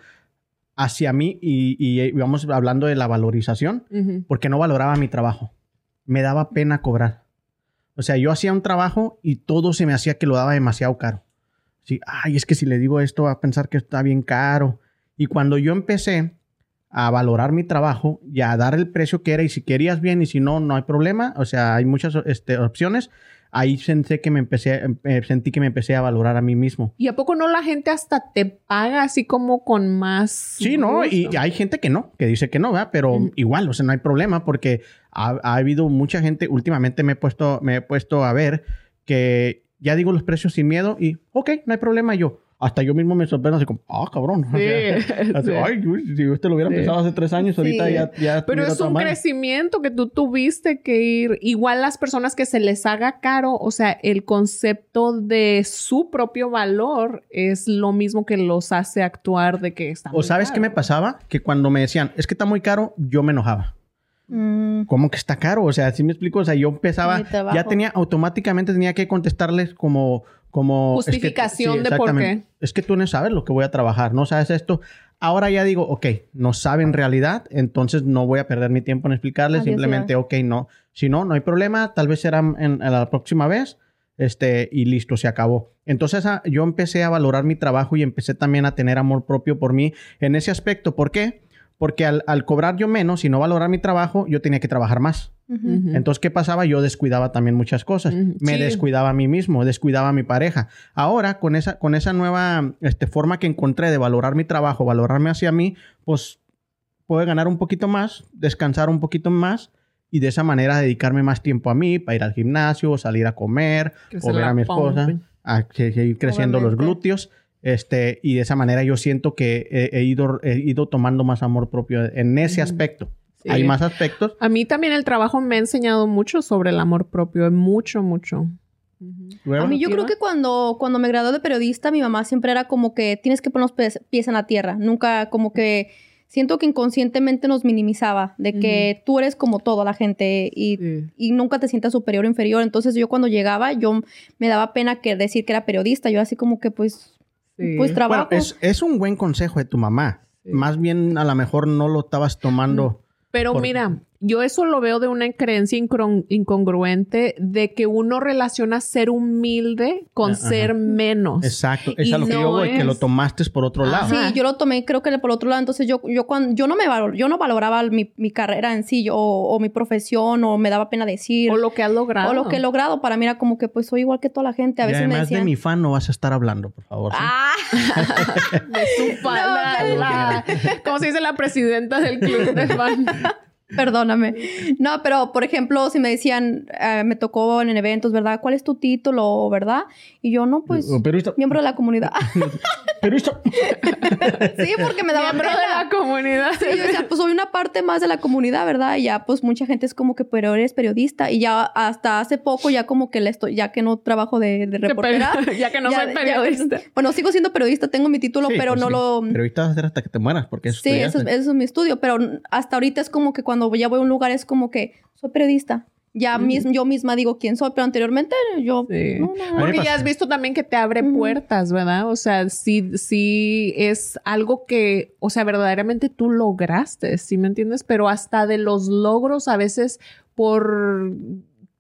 hacia mí y, y, eh, vamos hablando de la valorización porque no valoraba mi trabajo. Me daba pena cobrar. O sea, yo hacía un trabajo y todo se me hacía que lo daba demasiado caro. Sí, ay, es que si le digo esto va a pensar que está bien caro. Y cuando yo empecé a valorar mi trabajo y a dar el precio que era y si querías bien y si no, no hay problema. O sea, hay muchas este, opciones. Ahí sentí que me empecé, eh, sentí que me empecé a valorar a mí mismo. ¿Y a poco no la gente hasta te paga así como con más? Sí, ¿no? Y gusto? hay gente que no, que dice que no, ¿verdad? Pero Ujú. igual, o sea, no hay problema porque ha, ha habido mucha gente, últimamente me he puesto, me he puesto a ver que ya digo los precios sin miedo y, ok, no hay problema yo. Hasta yo mismo me sorprendo así como, ah, cabrón. O Sí, sea, así, sí. Ay, si usted lo hubiera Sí. pensado hace tres años, ahorita ya, ya Pero es un crecimiento que tú tuviste que ir. Igual las personas que se les haga caro, o sea, el concepto de su propio valor es lo mismo que los hace actuar de que está O muy sabes qué me pasaba? Que cuando me decían, es que está muy caro, yo me enojaba. Mm, ¿Cómo que está caro? O sea, así me explico. O sea, yo empezaba, ya tenía, automáticamente tenía que contestarles como, como... es que- Justificación de por exactamente. Es que tú no sabes lo que voy a trabajar, no sabes esto. Ahora ya digo, ok, no saben realidad, entonces no voy a perder mi tiempo en explicarles, Adiós, simplemente, ok, no. Si no, no hay problema, tal vez será en, en la próxima vez. este, y listo, se acabó. Entonces ah, yo empecé a valorar mi trabajo y empecé también a tener amor propio por mí en ese aspecto. ¿Por qué? Porque al, al cobrar yo menos y no valorar mi trabajo, yo tenía que trabajar más. Entonces, ¿qué pasaba? Yo descuidaba también muchas cosas. Me sí. descuidaba a mí mismo, descuidaba a mi pareja. Ahora, con esa, con esa nueva este, forma que encontré de valorar mi trabajo, valorarme hacia mí, pues puedo ganar un poquito más, descansar un poquito más y de esa manera dedicarme más tiempo a mí, para ir al gimnasio, salir a comer, Crecer o ver a mi esposa, a seguir creciendo los glúteos. Este, y de esa manera yo siento que he, he ido, he ido tomando más amor propio en ese aspecto. Sí. Hay más aspectos, A mí también el trabajo me ha enseñado mucho sobre el amor propio, mucho, mucho. A mí yo creo que cuando, cuando me gradué de periodista, mi mamá siempre era como que tienes que poner los pies, pies en la tierra. Nunca como que siento que inconscientemente nos minimizaba de que tú eres como toda la gente y, Sí. y nunca te sientas superior o inferior. Entonces yo cuando llegaba, yo me daba pena que decir que era periodista. Yo así como que pues, Sí. pues trabajo. Bueno, es, es un buen consejo de tu mamá. Sí. Más bien, a lo mejor no lo estabas tomando. Pero Por- mira, yo eso lo veo de una creencia incongruente de que uno relaciona ser humilde con Ajá. ser menos. Exacto. Es Y a lo que no yo voy, que es- lo tomaste por otro lado. Sí, yo lo tomé, creo que por otro lado. Entonces yo, yo cuando yo no me valor, yo no valoraba mi, mi carrera en sí, yo- o, o mi profesión, o me daba pena decir. O lo que has logrado. o lo que he logrado. Para mí era como que pues soy igual que toda la gente. A y veces me además decían. de mi fan no vas a estar hablando, por favor. ¿sí? Ah, De su fan, No, la- ¿Cómo se dice la presidenta del club de fan? perdóname. No, pero por ejemplo, si me decían, eh, me tocó en eventos, ¿verdad? ¿Cuál es tu título, verdad? Y yo, no, pues, esto, miembro de la comunidad. pero esto- sí, porque me daba Miembro pena. de la comunidad. Sí, yo decía, pues soy una parte más de la comunidad, ¿verdad? Y ya, pues mucha gente es como que, pero eres periodista. Y ya hasta hace poco, ya como que le estoy, ya que no trabajo de, de reportera. ya que no ya- soy ya- periodista. bueno, sigo siendo periodista, tengo mi título, Sí, pero pues no sí. lo. Periodista vas a ser hasta que te mueras, porque eso Sí, eso, eso es mi estudio, pero hasta ahorita es como que cuando ya voy a un lugar es como que soy periodista. Ya mis- yo misma digo quién soy, pero anteriormente yo... Sí. no, no, no. A mí me Porque ya has visto también que te abre puertas, ¿verdad? O sea, sí, sí es algo que, o sea, verdaderamente tú lograste, ¿sí me entiendes? Pero hasta de los logros a veces por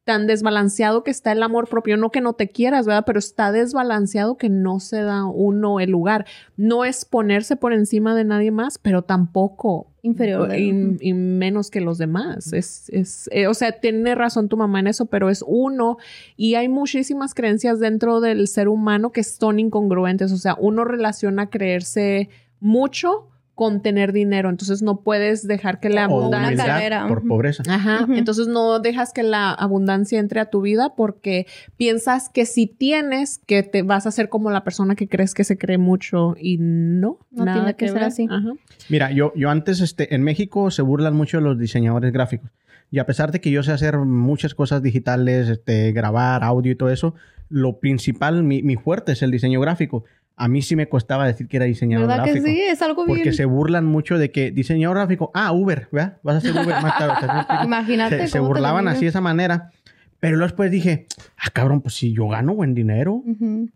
tan desbalanceado que está el amor propio, no que no te quieras, ¿verdad? Pero está desbalanceado que no se da uno el lugar. No es ponerse por encima de nadie más, pero tampoco Inferior. de- y, y menos que los demás. Es, es, eh, o sea, tiene razón tu mamá en eso, pero es uno y hay muchísimas creencias dentro del ser humano que son incongruentes. O sea, uno relaciona creerse mucho con tener dinero, entonces no puedes dejar que la O abundancia... por pobreza. Ajá, entonces no dejas que la abundancia entre a tu vida porque piensas que si tienes que te vas a ser como la persona que crees que se cree mucho y no, No nada tiene que ser ver. así. Ajá. Mira, yo, yo antes, este, en México se burlan mucho de los diseñadores gráficos. Y a pesar de que yo sé hacer muchas cosas digitales, este, grabar, audio y todo eso, lo principal, mi, mi fuerte es el diseño gráfico. A mí sí me costaba decir que era diseñador ¿Verdad gráfico. que sí? Es algo bien... Porque se burlan mucho de que diseñador gráfico, ah, Uber, ¿verdad? Vas a ser Uber más tarde. Imagínate Se, se cómo burlaban así de esa manera. Pero luego después dije, ah, cabrón, pues si yo gano buen dinero,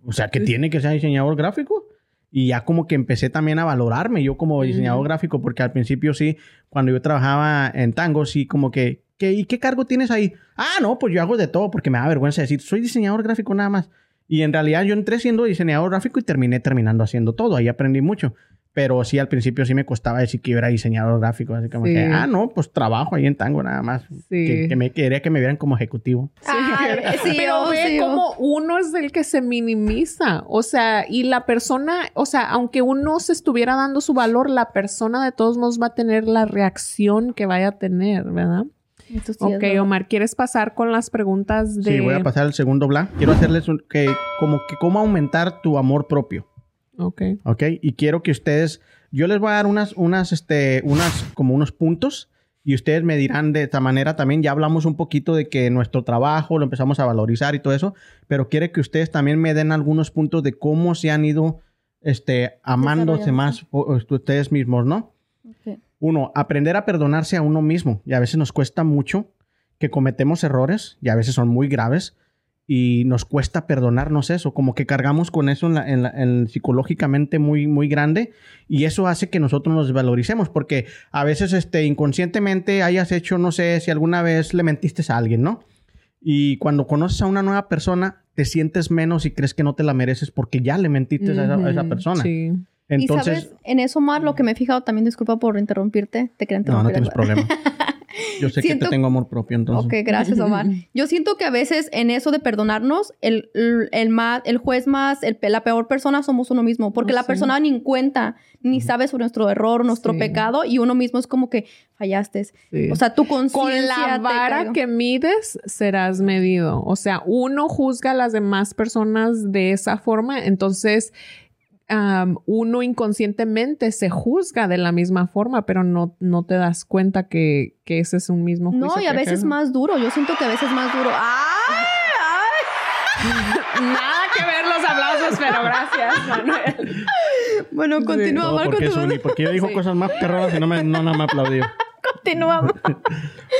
o sea, que tiene que ser diseñador gráfico. Y ya como que empecé también a valorarme yo como diseñador gráfico, porque al principio sí, cuando yo trabajaba en tango, sí, como que, ¿qué, ¿y qué cargo tienes ahí? Ah, no, pues yo hago de todo, porque me da vergüenza decir, soy diseñador gráfico nada más. Y en realidad yo entré siendo diseñador gráfico y terminé terminando haciendo todo. Ahí aprendí mucho. Pero sí, al principio sí me costaba decir que yo era diseñador gráfico. Así como Sí. que, ah, no, pues trabajo ahí en tango nada más. Sí. Que, que me quería que me vieran como ejecutivo. Ah, sí, pero ve sí, como uno es el que se minimiza, o sea, y la persona, o sea, aunque uno se estuviera dando su valor, la persona de todos modos va a tener la reacción que vaya a tener, ¿verdad? Ok. Omar, ¿quieres pasar con las preguntas de... Sí, voy a pasar al segundo bla. Quiero hacerles un, que, como que cómo aumentar tu amor propio. Ok. ¿ok? Y quiero que ustedes, yo les voy a dar unas, unas, este, unas, como unos puntos y ustedes me dirán de esta manera también, ya hablamos un poquito de que nuestro trabajo lo empezamos a valorizar y todo eso, pero quiero que ustedes también me den algunos puntos de cómo se han ido, este, amándose más o- o ustedes mismos, ¿no? Uno, aprender a perdonarse a uno mismo. Y a veces nos cuesta mucho que cometemos errores y a veces son muy graves y nos cuesta perdonarnos eso, como que cargamos con eso en la- en la- en- psicológicamente muy, muy grande y eso hace que nosotros nos desvaloricemos porque a veces este, inconscientemente hayas hecho, no sé, si alguna vez le mentiste a alguien, ¿no? Y cuando conoces a una nueva persona, te sientes menos y crees que no te la mereces porque ya le mentiste a, esa, a esa persona. Sí. Entonces, y sabes, en eso, Mar, lo que me he fijado también, disculpa por interrumpirte, te quería no, no interrumpir. tienes problema. Yo sé que te tengo amor propio, entonces. Ok, gracias, Omar. Yo siento que a veces en eso de perdonarnos, el, el, el más, el juez más, el, la peor persona somos uno mismo, porque Oh, la sí. persona ni en cuenta, ni sabe sobre nuestro error, nuestro Sí. pecado, y uno mismo es como que fallaste. Sí. O sea, tu Con conciencia la te vara que mides serás medido. O sea, uno juzga a las demás personas de esa forma, entonces am, uno inconscientemente se juzga de la misma forma, pero no, no te das cuenta que, que ese es un mismo juicio. No, y a veces ajeno. más duro. Yo siento que a veces más duro. ¡Ay! Nada que ver los aplausos, pero gracias, Manuel. ¡Ay! Bueno, continúa, Omar, porque, yo dijo Sí. cosas más terroras y no me, no, nada me aplaudió. Continúa.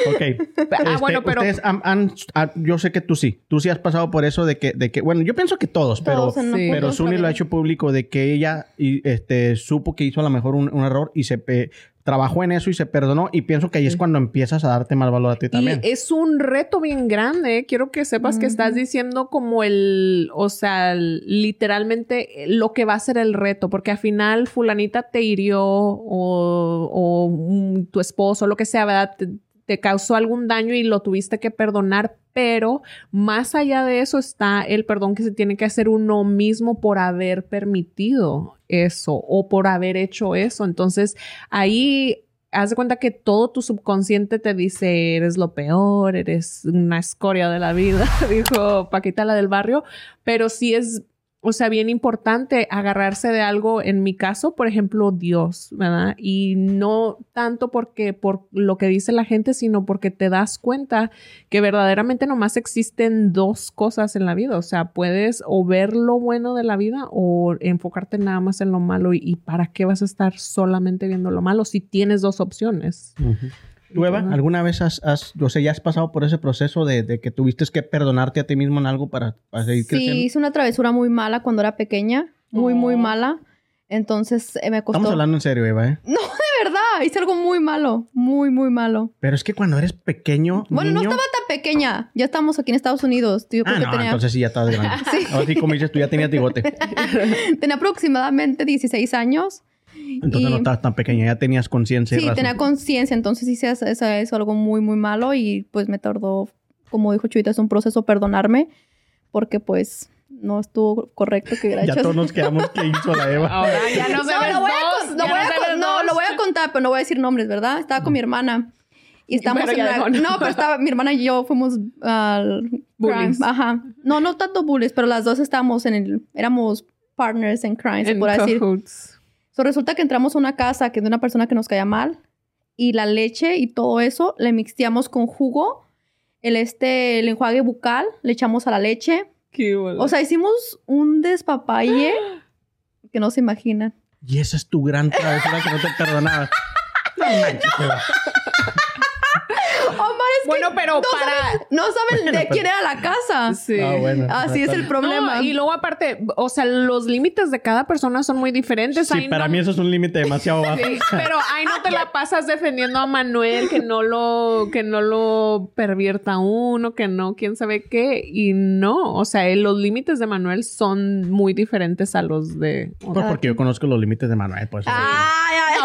Ok. Ah, Este, bueno, pero Ustedes han, han- ah, yo sé que tú sí. Tú sí has pasado por eso de que, de que bueno, yo pienso que todos, pero, Todos en Sí. pero Suni lo ha hecho público de que ella y, este, supo que hizo a lo mejor un, un error y se pe- trabajó en eso y se perdonó. Y pienso que ahí es cuando empiezas a darte más valor a ti también. Y es un reto bien grande. Quiero que sepas que estás Ujú. diciendo como el, o sea, el- literalmente lo que va a ser el reto, porque al final fulanita te hirió o, o, mm, tu esposo, lo que sea, ¿verdad? Te, te causó algún daño y lo tuviste que perdonar, pero más allá de eso está el perdón que se tiene que hacer uno mismo por haber permitido eso o por haber hecho eso. Entonces, ahí haz de cuenta que todo tu subconsciente te dice, eres lo peor, eres una escoria de la vida, dijo Paquita la del barrio, pero sí es, o sea, bien importante agarrarse de algo, en mi caso, por ejemplo, Dios, ¿verdad? Y no tanto porque por lo que dice la gente, sino porque te das cuenta que verdaderamente nomás existen dos cosas en la vida, o sea, puedes o ver lo bueno de la vida o enfocarte nada más en lo malo y, para qué vas a estar solamente viendo lo malo si tienes dos opciones. ¿Tú, Eva, alguna vez has, has, o sea, ya has pasado por ese proceso de, de que tuviste que perdonarte a ti mismo en algo para, para seguir Sí, creciendo? hice una travesura muy mala cuando era pequeña. Muy, muy Oh. mala. Entonces eh, me costó. Estamos hablando en serio, Eva, ¿eh? De verdad, hice algo muy malo. Muy, muy malo. Pero es que cuando eres pequeño, Bueno, no niño... estaba tan pequeña. Ya estamos aquí en Estados Unidos. Yo creo Ah, que no, tenía, entonces sí ya estabas grande. Sí. Ahora sí, como dices, tú ya tenías bigote. tenía aproximadamente 16 años. Entonces Y- no estabas tan pequeña, ya tenías conciencia Sí, razón. tenía conciencia, entonces hice eso, eso, eso algo muy, muy malo y pues me tardó, como dijo Chuita, es un proceso perdonarme porque pues no estuvo correcto que Ya gracias. todos nos quedamos que hizo la Eva. Ahora ya no No, lo voy, a, con- ya voy no, dos. lo voy a contar, pero no voy a decir nombres, ¿verdad? Estaba con mi hermana. Y estamos en ya la- no. ¿no? pero estaba, mi hermana y yo fuimos al Bullies. crime. Ajá. No, no tanto bullies, pero las dos estábamos en el, éramos partners in crime, se En podrá decir. So, resulta que entramos a una casa que es de una persona que nos caía mal y la leche y todo eso le mixteamos con jugo, el este, el enjuague bucal, le echamos a la leche. Qué bola. O sea, hicimos un despapalle que no se imaginan. Y esa es tu gran travesura que no te perdonaba. No manches, Eva. Bueno, pero no para... saben, no saben Bueno, de pero- quién era la casa. Sí. Ah, bueno. Así es el problema. No, y luego aparte, o sea, los límites de cada persona son muy diferentes. Sí, Ahí para no- mí eso es un límite demasiado bajo. Sí, pero ahí no te la pasas defendiendo a Manuel que no lo que no lo pervierta uno, que no, quién sabe qué y no, o sea, eh, los límites de Manuel son muy diferentes a los de Pues porque yo conozco los límites de Manuel, pues. No,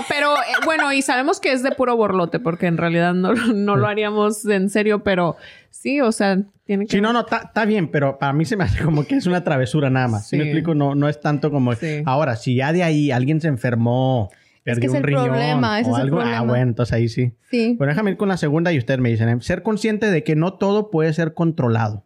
pero eh, bueno, y sabemos que es de puro borlote, porque en realidad no, no lo haríamos en serio, pero sí, o sea, tiene que. Sí, no, no, está bien, pero para mí se me hace como que es una travesura nada más. Si me Sí. explico, no, no es tanto como. Sí. Ahora, si ya de ahí alguien se enfermó, perdió es un el riñón problema, ese o es el algo, ah, problema. bueno, entonces ahí sí. sí. Pero déjame ir con la segunda y ustedes me dicen, ¿eh? ser consciente de que no todo puede ser controlado.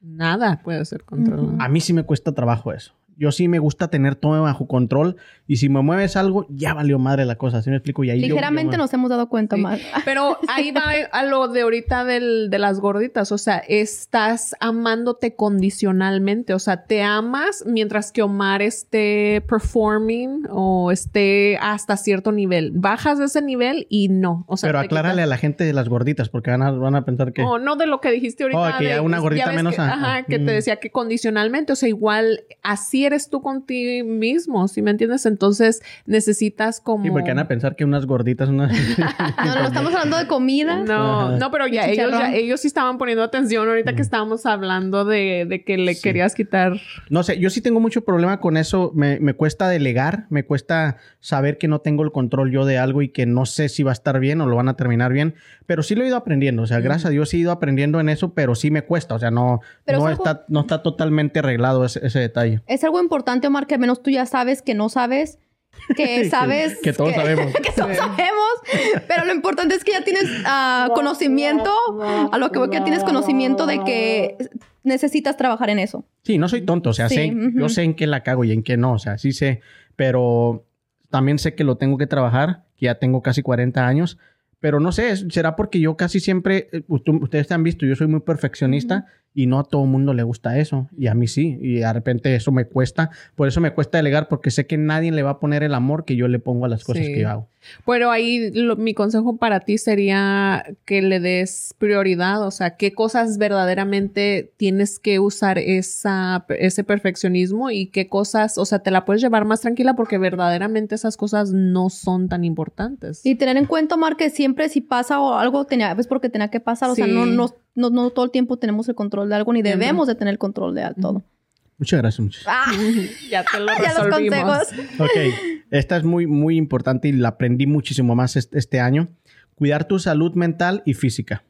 Nada puede ser controlado. Ujú. A mí sí me cuesta trabajo eso. Yo sí me gusta tener todo bajo control y si me mueves algo, ya valió madre la cosa. ¿Sí me explico? Y ahí yo- Ligeramente yo- nos hemos dado cuenta Sí. más. Pero ahí va a lo de ahorita del- de las gorditas. O sea, estás amándote condicionalmente. O sea, te amas mientras que Omar esté performing o esté hasta cierto nivel. Bajas de ese nivel y no. O sea, Pero aclárale a la gente de las gorditas porque van a, van a pensar que... Oh, no de lo que dijiste ahorita. Oh, que ya de- una gordita menos, Que, ah, ajá, que mm. te decía que condicionalmente, o sea, igual así quieres tú contigo mismo, ¿sí me entiendes? Entonces necesitas como... Sí, porque van a pensar que unas gorditas, unas... No, no, estamos hablando de comida. No, Ajá. no, pero ya Y ellos, ya ellos sí estaban poniendo atención ahorita que estábamos hablando de, de que le Sí. querías quitar. No sé, yo sí tengo mucho problema con eso. Me, me cuesta delegar, me cuesta saber que no tengo el control yo de algo y que no sé si va a estar bien o lo van a terminar bien. Pero sí lo he ido aprendiendo. O sea, gracias a Dios sí he ido aprendiendo en eso, pero sí me cuesta. O sea, no, Pero no, algo- está, no está totalmente arreglado ese, ese detalle. Es algo importante, Omar, que al menos tú ya sabes que no sabes, que sabes... que todos sabemos. que todos sabemos. Pero lo importante es que ya tienes ah, conocimiento, a lo que voy que ya tienes conocimiento de que necesitas trabajar en eso. Sí, no soy tonto. O sea, Sí, sé, yo sé en qué la cago y en qué no. O sea, sí sé. Pero también sé que lo tengo que trabajar, que ya tengo casi 40 años. Pero no sé, será porque yo casi siempre, eh, ustedes te han visto, yo soy muy perfeccionista y no a todo el mundo le gusta eso. Y a mí sí. Y de repente eso me cuesta. Por eso me cuesta delegar porque sé que nadie le va a poner el amor que yo le pongo a las cosas Sí. que yo hago. Pero ahí lo- mi consejo para ti sería que le des prioridad, o sea, qué cosas verdaderamente tienes que usar esa, ese perfeccionismo y qué cosas, o sea, te la puedes llevar más tranquila porque verdaderamente esas cosas no son tan importantes. Y tener en cuenta, Omar, que siempre si pasa o algo, tenía, es porque tenía que pasar. O sea, no, no, no, no todo el tiempo tenemos el control de algo, ni debemos de tener el control de todo. Muchas gracias, muchas. Ah, ya te lo ya los resolvimos. consejos. Ok, esta es muy, muy importante y la aprendí muchísimo más este, este año. Cuidar tu salud mental y física.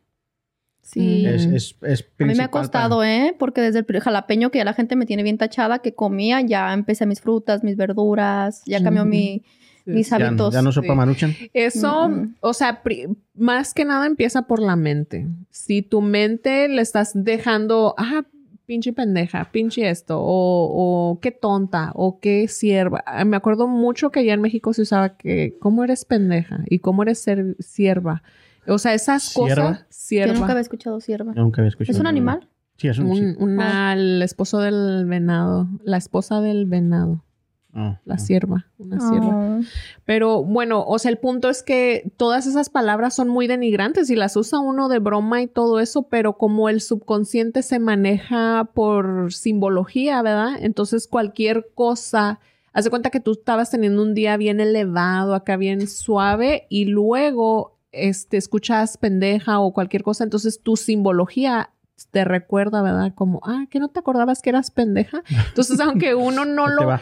Sí. Es, es, es A mí me ha costado, ¿eh? Porque desde el jalapeño que ya la gente me tiene bien tachada, que comía, ya empecé mis frutas, mis verduras, ya cambió mi. Mis Ya, hábitos. ya no sopa Sí. maruchan. Eso, o sea, pri- más que nada empieza por la mente. Si tu mente le estás dejando, ah, pinche pendeja, pinche esto, o, o qué tonta, o qué sierva. Ah, Me acuerdo mucho que allá en México se usaba que, ¿cómo eres pendeja? Y cómo eres ser, sierva. O sea, esas ¿Sierva? cosas, Yo sierva. nunca había escuchado sierva. Yo nunca había escuchado. ¿Es un animal? Sí, es un... sí. Un- una, el esposo del venado, la esposa del venado, Ah, la ah. sierva, una sierva. Oh. Pero bueno, o sea, el punto es que todas esas palabras son muy denigrantes y las usa uno de broma y todo eso, pero como el subconsciente se maneja por simbología, ¿verdad? Entonces cualquier cosa, haz de cuenta que tú estabas teniendo un día bien elevado, acá bien suave y luego este escuchas pendeja o cualquier cosa, entonces tu simbología te recuerda, ¿verdad? Como, ah, que no te acordabas que eras pendeja. Entonces, aunque uno no lo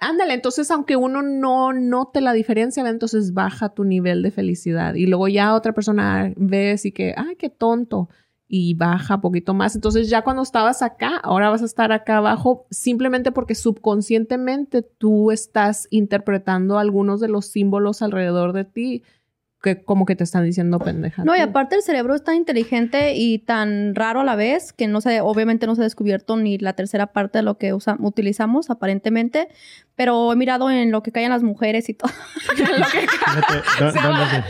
Ándale, entonces aunque uno no note la diferencia, ¿verdad? entonces baja tu nivel de felicidad. Y luego ya otra persona ves y que, ay, qué tonto. Y baja poquito más. Entonces ya cuando estabas acá, ahora vas a estar acá abajo simplemente porque subconscientemente tú estás interpretando algunos de los símbolos alrededor de ti que como que te están diciendo pendeja. No, y aparte el cerebro es tan inteligente y tan raro a la vez que no se, obviamente no se ha descubierto ni la tercera parte de lo que usa- utilizamos aparentemente, pero he mirado en lo que caen las mujeres y todo. Fíjate, ¿dó- dónde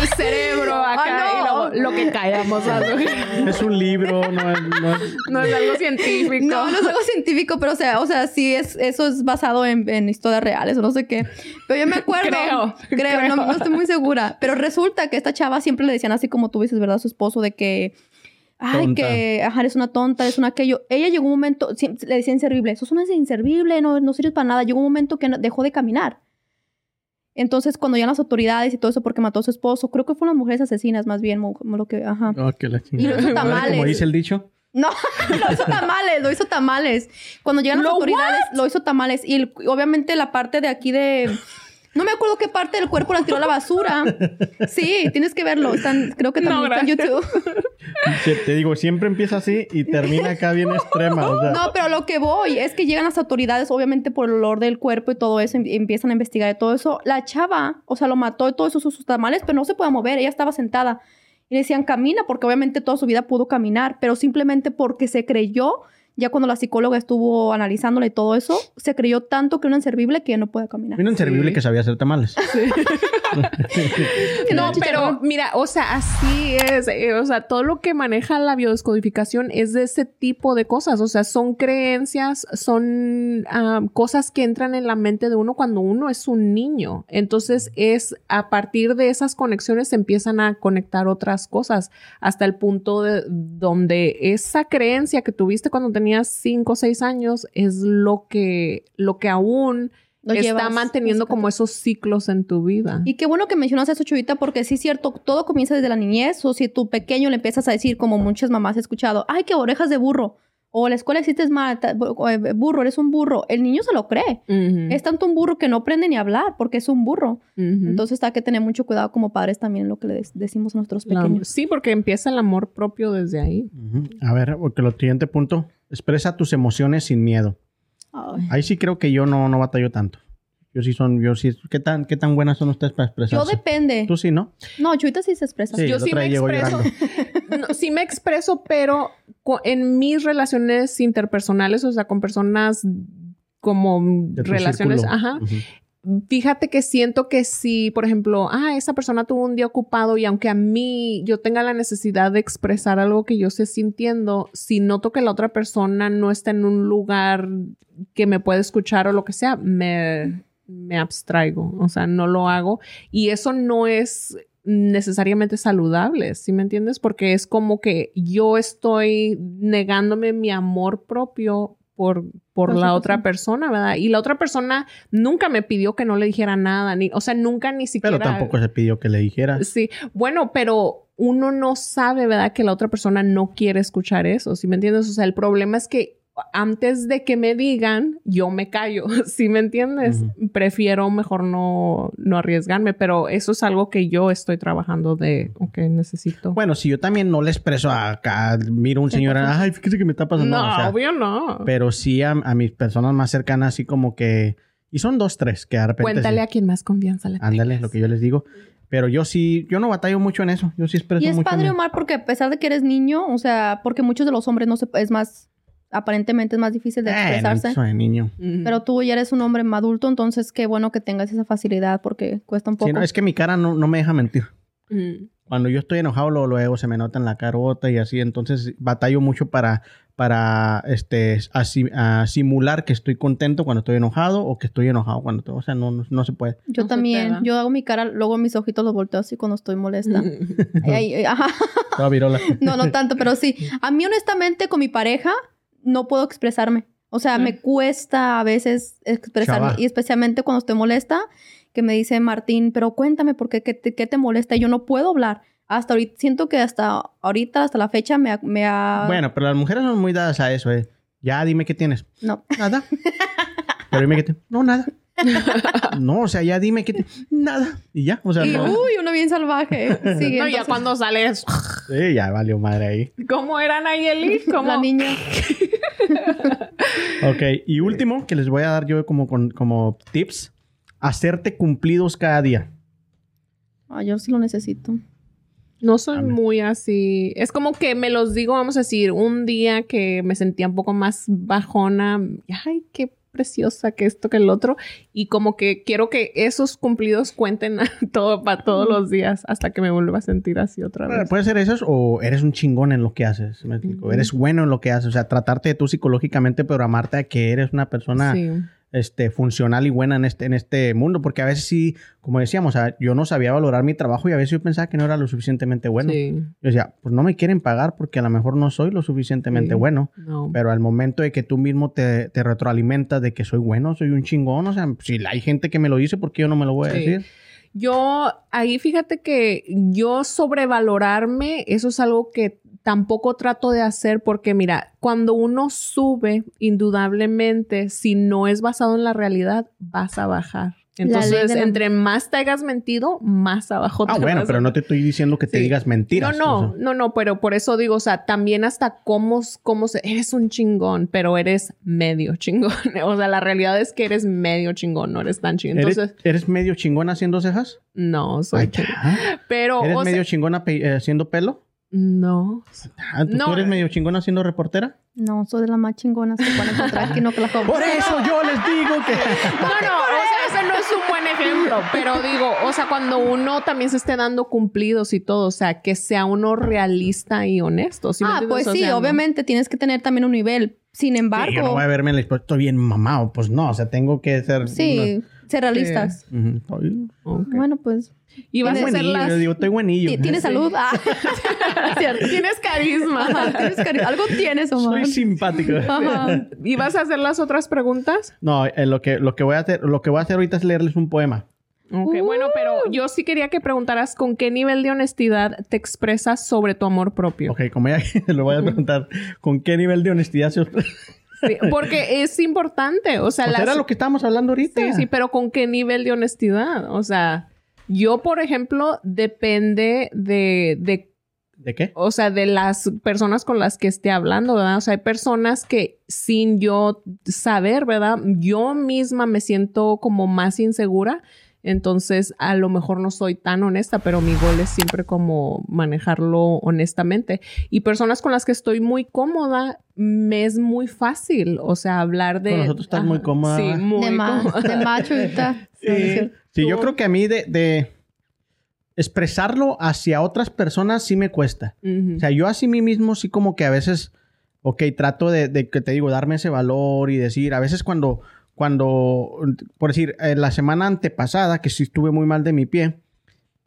El cerebro acá Ah, no. y lo, lo que callamos. Es un libro, no es... No es- No es algo científico. No, no es algo científico, pero o sea, o sea, sí es, eso es basado en, en historias reales o no sé qué. Pero yo me acuerdo. Creo, Creo, No, creo. no estoy muy segura. Pero resulta que esta chava siempre le decían así como tú dices, ¿verdad? A su esposo de que. Ay, Tonta. que, ajá, eres una tonta, eres una aquello. Ella llegó un momento, le decía inservible, eso es una inservible, no, no sirves para nada. Llegó un momento que dejó de caminar. Entonces, cuando ya las autoridades y todo eso porque mató a su esposo, creo que fueron las mujeres asesinas más bien, mo- como lo que, ajá. Oh, que la Y lo hizo tamales. Como dice el dicho. No, lo hizo tamales, lo hizo tamales. Cuando llegan las ¿Lo autoridades, lo hizo tamales. Y obviamente la parte de aquí de... No me acuerdo qué parte del cuerpo la tiró a la basura. Sí, tienes que verlo. Están, creo que No, también está en. YouTube. Te, digo, siempre empieza así y termina acá bien extrema. O sea, No, pero lo que voy es que llegan las autoridades, obviamente por el olor del cuerpo y todo eso, em- empiezan a investigar y todo eso. La chava, o sea, lo mató y todo eso, sus tamales, pero no se puede mover. Ella estaba sentada. Y le decían, camina, porque obviamente toda su vida pudo caminar, pero simplemente porque se creyó, ya cuando la psicóloga estuvo analizándole y todo eso, se creyó tanto que era inservible que ya no puede caminar. Vino inservible Sí. que sabía hacer tamales. No, pero mira, o sea, así es. eh, o sea, todo lo que maneja la biodescodificación es de ese tipo de cosas. O sea, son creencias, son ah, cosas que entran en la mente de uno cuando uno es un niño. Entonces, es a partir de esas conexiones se empiezan a conectar otras cosas hasta el punto de donde esa creencia que tuviste cuando tenías tenías 5 o 6 años es lo que, lo que aún Lo está llevas manteniendo como esos ciclos en tu vida. Y qué bueno que mencionas eso, Chuyita, porque sí es cierto, todo comienza desde la niñez. O si tu pequeño le empiezas a decir, como muchas mamás he escuchado, ay, qué orejas de burro. O la escuela hiciste mal, eh, burro, eres un burro. El niño se lo cree. Es tanto un burro que no aprende ni a hablar porque es un burro. Entonces hay que tener mucho cuidado como padres también lo que le decimos a nuestros La- pequeños. sí, porque empieza el amor propio desde ahí. A ver, porque el siguiente punto. Expresa tus emociones sin miedo. Ay. Ahí sí creo que yo no, no batallo tanto. Yo sí son, yo sí. ¿Qué tan, qué tan buenas son ustedes para Yo expresarse? depende. Tú sí, ¿no? No, Chuyita sí se expresa. Sí, yo sí me expreso. No, sí me expreso, pero en mis relaciones interpersonales, o sea, con personas como relaciones, círculo. ajá. Fíjate que siento que si, por ejemplo, ah, esa persona tuvo un día ocupado y aunque a mí yo tenga la necesidad de expresar algo que yo esté sintiendo, si noto que la otra persona no está en un lugar que me puede escuchar o lo que sea, me, me abstraigo, o sea, no lo hago. Y eso no es necesariamente saludable, ¿sí me entiendes? Porque es como que yo estoy negándome mi amor propio por, por la otra persona, ¿verdad? Y la otra persona nunca me pidió que no le dijera nada, ni, o sea, nunca ni siquiera... Pero tampoco se pidió que le dijera. Sí, bueno, pero uno no sabe, ¿verdad? Que la otra persona no quiere escuchar eso, ¿sí me entiendes? O sea, el problema es que antes de que me digan, yo me callo, ¿sí me entiendes? Prefiero mejor no, no arriesgarme, pero eso es algo que yo estoy trabajando de, ok, necesito. Bueno, si yo también no le expreso acá, miro a un señor, ay, fíjese que me está pasando. no, o sea, obvio no. pero sí a, a mis personas más cercanas, así como que. Y son dos, tres que de repente. Cuéntale sí. a quien más confianza le Ándale, tengas. lo que yo les digo. Pero yo sí, yo no batallo mucho en eso. Yo sí expreso Y es mucho. padre, Omar, porque a pesar de que eres niño, o sea, porque muchos de los hombres no se... Es más... Aparentemente es más difícil de Eh, expresarse. no, soy niño. Pero tú ya eres un hombre adulto, entonces qué bueno que tengas esa facilidad porque cuesta un poco. Sí, no, es que mi cara no, no me deja mentir. Ujú. Cuando yo estoy enojado, luego, luego se me nota en la carota y así. Entonces batallo mucho para, para este, asi- a simular que estoy contento cuando estoy enojado o que estoy enojado cuando estoy. O sea, no, no, no se puede. Yo No también. Yo hago mi cara, luego mis ojitos los volteo así cuando estoy molesta. Ay, ay, ay, ajá. Virola. No, no tanto, pero sí. A mí, honestamente, con mi pareja, no puedo expresarme. O sea, Mm. me cuesta a veces expresarme. Chava. Y especialmente cuando estoy molesta, que me dice Martín, pero cuéntame por qué, qué te, qué te molesta. Y yo no puedo hablar. Hasta ahorita, siento que hasta ahorita, hasta la fecha, me ha... me ha- Bueno, pero las mujeres son muy dadas a eso, eh. Ya dime qué tienes. No. Nada. Pero dime qué tienes. No, nada. No, o sea, ya dime qué tienes. Nada. Y ya, o sea, Y, no. uy, uno bien salvaje. Sí, no, ya cuando sales, Sí, ya valió madre ahí. ¿cómo era Nayeli? ¿Cómo? La niña. Ok, y último que les voy a dar yo como, con- como tips. Hacerte cumplidos cada día. Ah, yo sí lo necesito. No soy muy así. Es como que me los digo, vamos a decir, un día que me sentía un poco más bajona. Ay, qué preciosa que esto, que el otro. Y como que quiero que esos cumplidos cuenten todo para todos los días hasta que me vuelva a sentir así otra Bueno, vez. puede ser eso o eres un chingón en lo que haces. ¿me explico? Eres bueno en lo que haces. O sea, tratarte de tú psicológicamente, programarte a que eres una persona Sí. Este, funcional y buena en este, en este mundo. Porque a veces sí, como decíamos, o sea, yo no sabía valorar mi trabajo y a veces yo pensaba que no era lo suficientemente bueno. Sí. Yo decía, pues no me quieren pagar porque a lo mejor no soy lo suficientemente Sí. bueno. No. Pero al momento de que tú mismo te, te retroalimentas de que soy bueno, soy un chingón, o sea, si hay gente que me lo dice, ¿por qué yo no me lo voy a Sí. decir? Yo, ahí fíjate que yo sobrevalorarme, eso es algo que tampoco trato de hacer porque mira, cuando uno sube, indudablemente, si no es basado en la realidad, vas a bajar. Entonces, la- entre más te hayas mentido, más abajo Ah, te bueno, vas pero no te estoy diciendo que te Sí. digas mentiras. No, o no, sea. no, no, pero por eso digo, o sea, también hasta cómo, cómo se, eres un chingón, pero eres medio chingón. O sea, la realidad es que eres medio chingón, no eres tan chingón. ¿Eres, Entonces, eres medio chingón haciendo cejas? no, soy Ay, chingón. ya. Pero, ¿Eres o sea, medio chingona pe- eh, haciendo pelo? No. Ah, ¿tú, No. tú eres medio chingona siendo reportera? No, soy de las más chingonas que van a encontrar aquí en Oklahoma. Por eso yo les digo que... No, no, o sea, ese no es un buen ejemplo, pero digo, o sea, cuando uno también se esté dando cumplidos y todo, o sea, que sea uno realista y honesto. ¿sí ah, pues O sí, no- obviamente tienes que tener también un nivel. Sin Sí, embargo, yo no voy a verme en el espejo, estoy bien mamado. Pues no, o sea, tengo que ser... sí, ser realistas. Ujú. Ay, Ok. Bueno, pues. Y vas a Tengo hacer buenillo, las... digo, estoy buenillo. ti- ¿Tienes salud? Ah. Tienes carisma. Ajá, tienes cari- Algo tienes, Omar. Soy simpático. Ajá. ¿Y vas a hacer las otras preguntas? No, eh, lo, que, lo, que voy a hacer, lo que voy a hacer ahorita es leerles un poema. Ok, Uh. bueno, pero yo sí quería que preguntaras con qué nivel de honestidad te expresas sobre tu amor propio. Ok, como ya lo voy a preguntar, ¿con qué nivel de honestidad se os... Sí, porque es importante, o sea, Pues las- era lo que estábamos hablando ahorita. Sí, sí, pero ¿con qué nivel de honestidad? O sea, yo, por ejemplo, depende de, de, ¿De qué? o sea, de las personas con las que esté hablando, ¿verdad? O sea, hay personas que sin yo saber, ¿verdad? Yo misma me siento como más insegura. Entonces, a lo mejor no soy tan honesta, pero mi gol es siempre como manejarlo honestamente. Y personas con las que estoy muy cómoda, me es muy fácil, o sea, hablar de... Con nosotros estás muy cómoda, Sí, muy De, ma- cómoda. de macho ahorita. Sí, Sí, yo creo que a mí de, de expresarlo hacia otras personas sí me cuesta. O sea, yo así mí mismo sí como que a veces, ok, trato de, de que te digo, darme ese valor y decir, a veces cuando, cuando, por decir, eh, la semana antepasada, que sí estuve muy mal de mi pie,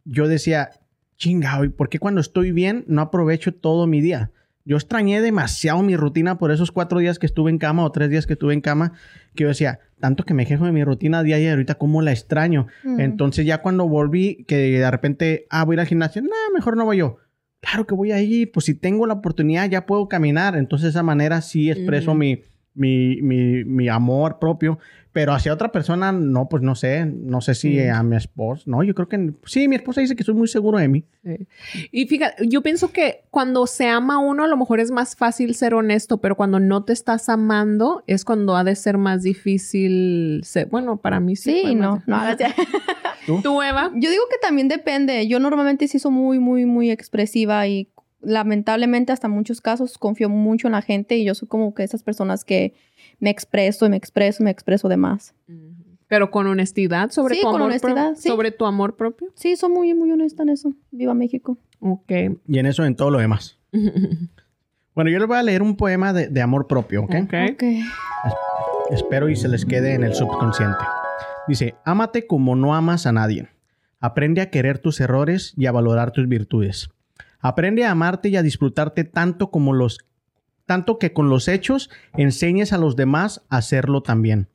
yo decía, chinga, ¿y por qué cuando estoy bien no aprovecho todo mi día? Yo extrañé demasiado mi rutina por esos cuatro días que estuve en cama o tres días que estuve en cama, que yo decía, tanto que me quejo de mi rutina diaria y ahorita cómo la extraño. Mm. Entonces ya cuando volví, que de repente, ah, voy a ir al gimnasio, no, mejor no voy yo. Claro que voy ahí, pues si tengo la oportunidad ya puedo caminar. Entonces de esa manera sí expreso mi, mi, mi, mi amor propio. Pero hacia otra persona, no, pues no sé. No sé si a mi esposa. No, yo creo que sí, mi esposa dice que soy muy seguro de mí. Sí. Y fíjate, yo pienso que cuando se ama a uno, a lo mejor es más fácil ser honesto, pero cuando no te estás amando, es cuando ha de ser más difícil ser. Bueno, para mí sí. Sí, no. no. ¿Tú? ¿Tú, Eva? Yo digo que también depende. Yo normalmente sí soy muy, muy, muy expresiva y lamentablemente hasta muchos casos confío mucho en la gente y yo soy como que esas personas que me expreso y me expreso y me expreso de más. Pero con honestidad sobre Sí, tu con amor honestidad, sí. sobre tu amor propio. Sí, soy muy, muy honesta en eso. Viva México. Ok. Y en eso, en todo lo demás. Bueno, yo les voy a leer un poema de, de amor propio, ¿ok? Ok. Ok. Espero y se les quede en el subconsciente. Dice, ámate como no amas a nadie. Aprende a querer tus errores y a valorar tus virtudes. Aprende a amarte y a disfrutarte tanto como los tanto que con los hechos enseñes a los demás a hacerlo también.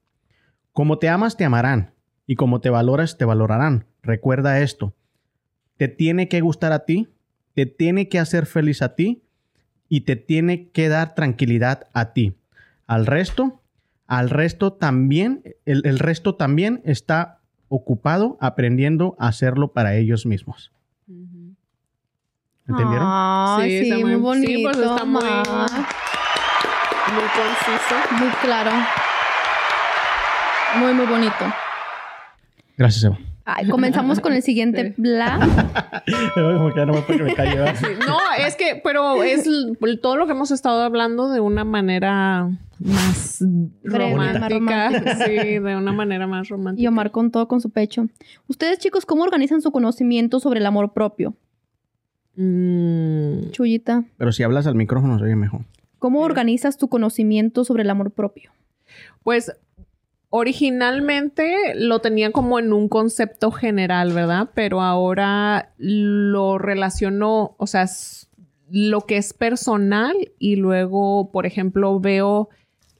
Como te amas te amarán y como te valoras te valorarán. Recuerda esto. Te tiene que gustar a ti, te tiene que hacer feliz a ti y te tiene que dar tranquilidad a ti. Al resto, al resto también, el, el resto también está ocupado aprendiendo a hacerlo para ellos mismos. ¿Entendieron? Ay, Sí, sí, está muy muy- bonito. sí, pues está muy-. Muy conciso. Muy claro. Muy, muy bonito. Gracias, Eva. Ay, comenzamos con el siguiente bla. Como que ya no me puedo que me calle, ¿verdad? No, es que, pero es todo lo que hemos estado hablando de una manera más Breve, más romántica. romántica. Sí, de una manera más romántica. Y Omar con todo con su pecho. Ustedes, chicos, ¿cómo organizan su conocimiento sobre el amor propio? Mm, Chuyita, Pero si hablas al micrófono se oye mejor. ¿cómo organizas tu conocimiento sobre el amor propio? Pues originalmente lo tenía como en un concepto general, ¿verdad? Pero ahora lo relaciono, o sea, lo que es personal y luego, por ejemplo, veo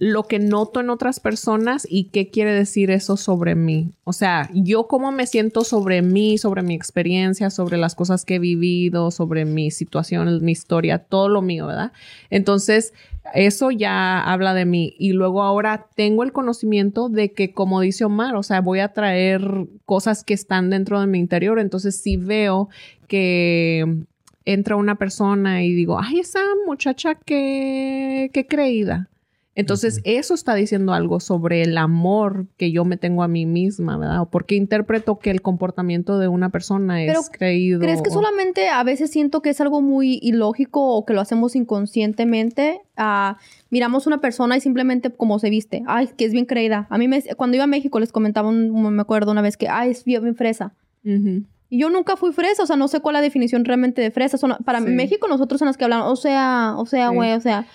lo que noto en otras personas y qué quiere decir eso sobre mí. O sea, yo cómo me siento sobre mí, sobre mi experiencia, sobre las cosas que he vivido, sobre mi situación, mi historia, todo lo mío, ¿verdad? Entonces, eso ya habla de mí. Y luego ahora tengo el conocimiento de que, como dice Omar, o sea, voy a traer cosas que están dentro de mi interior. Entonces, si veo que entra una persona y digo, ay, esa muchacha que, que creída. Entonces, eso está diciendo algo sobre el amor que yo me tengo a mí misma, ¿verdad? O porque interpreto que el comportamiento de una persona es Pero, creído. ¿Crees que solamente a veces siento que es algo muy ilógico o que lo hacemos inconscientemente? Ah, miramos una persona y simplemente como se viste, ay, que es bien creída. A mí me, cuando iba a México les comentaba, un- me acuerdo una vez que, ay, es bien, bien fresa. Ujú. Y yo nunca fui fresa, o sea, no sé cuál es la definición realmente de fresa. Son- para Sí. México nosotros son las que hablamos, o sea, o sea, Sí. güey, o sea.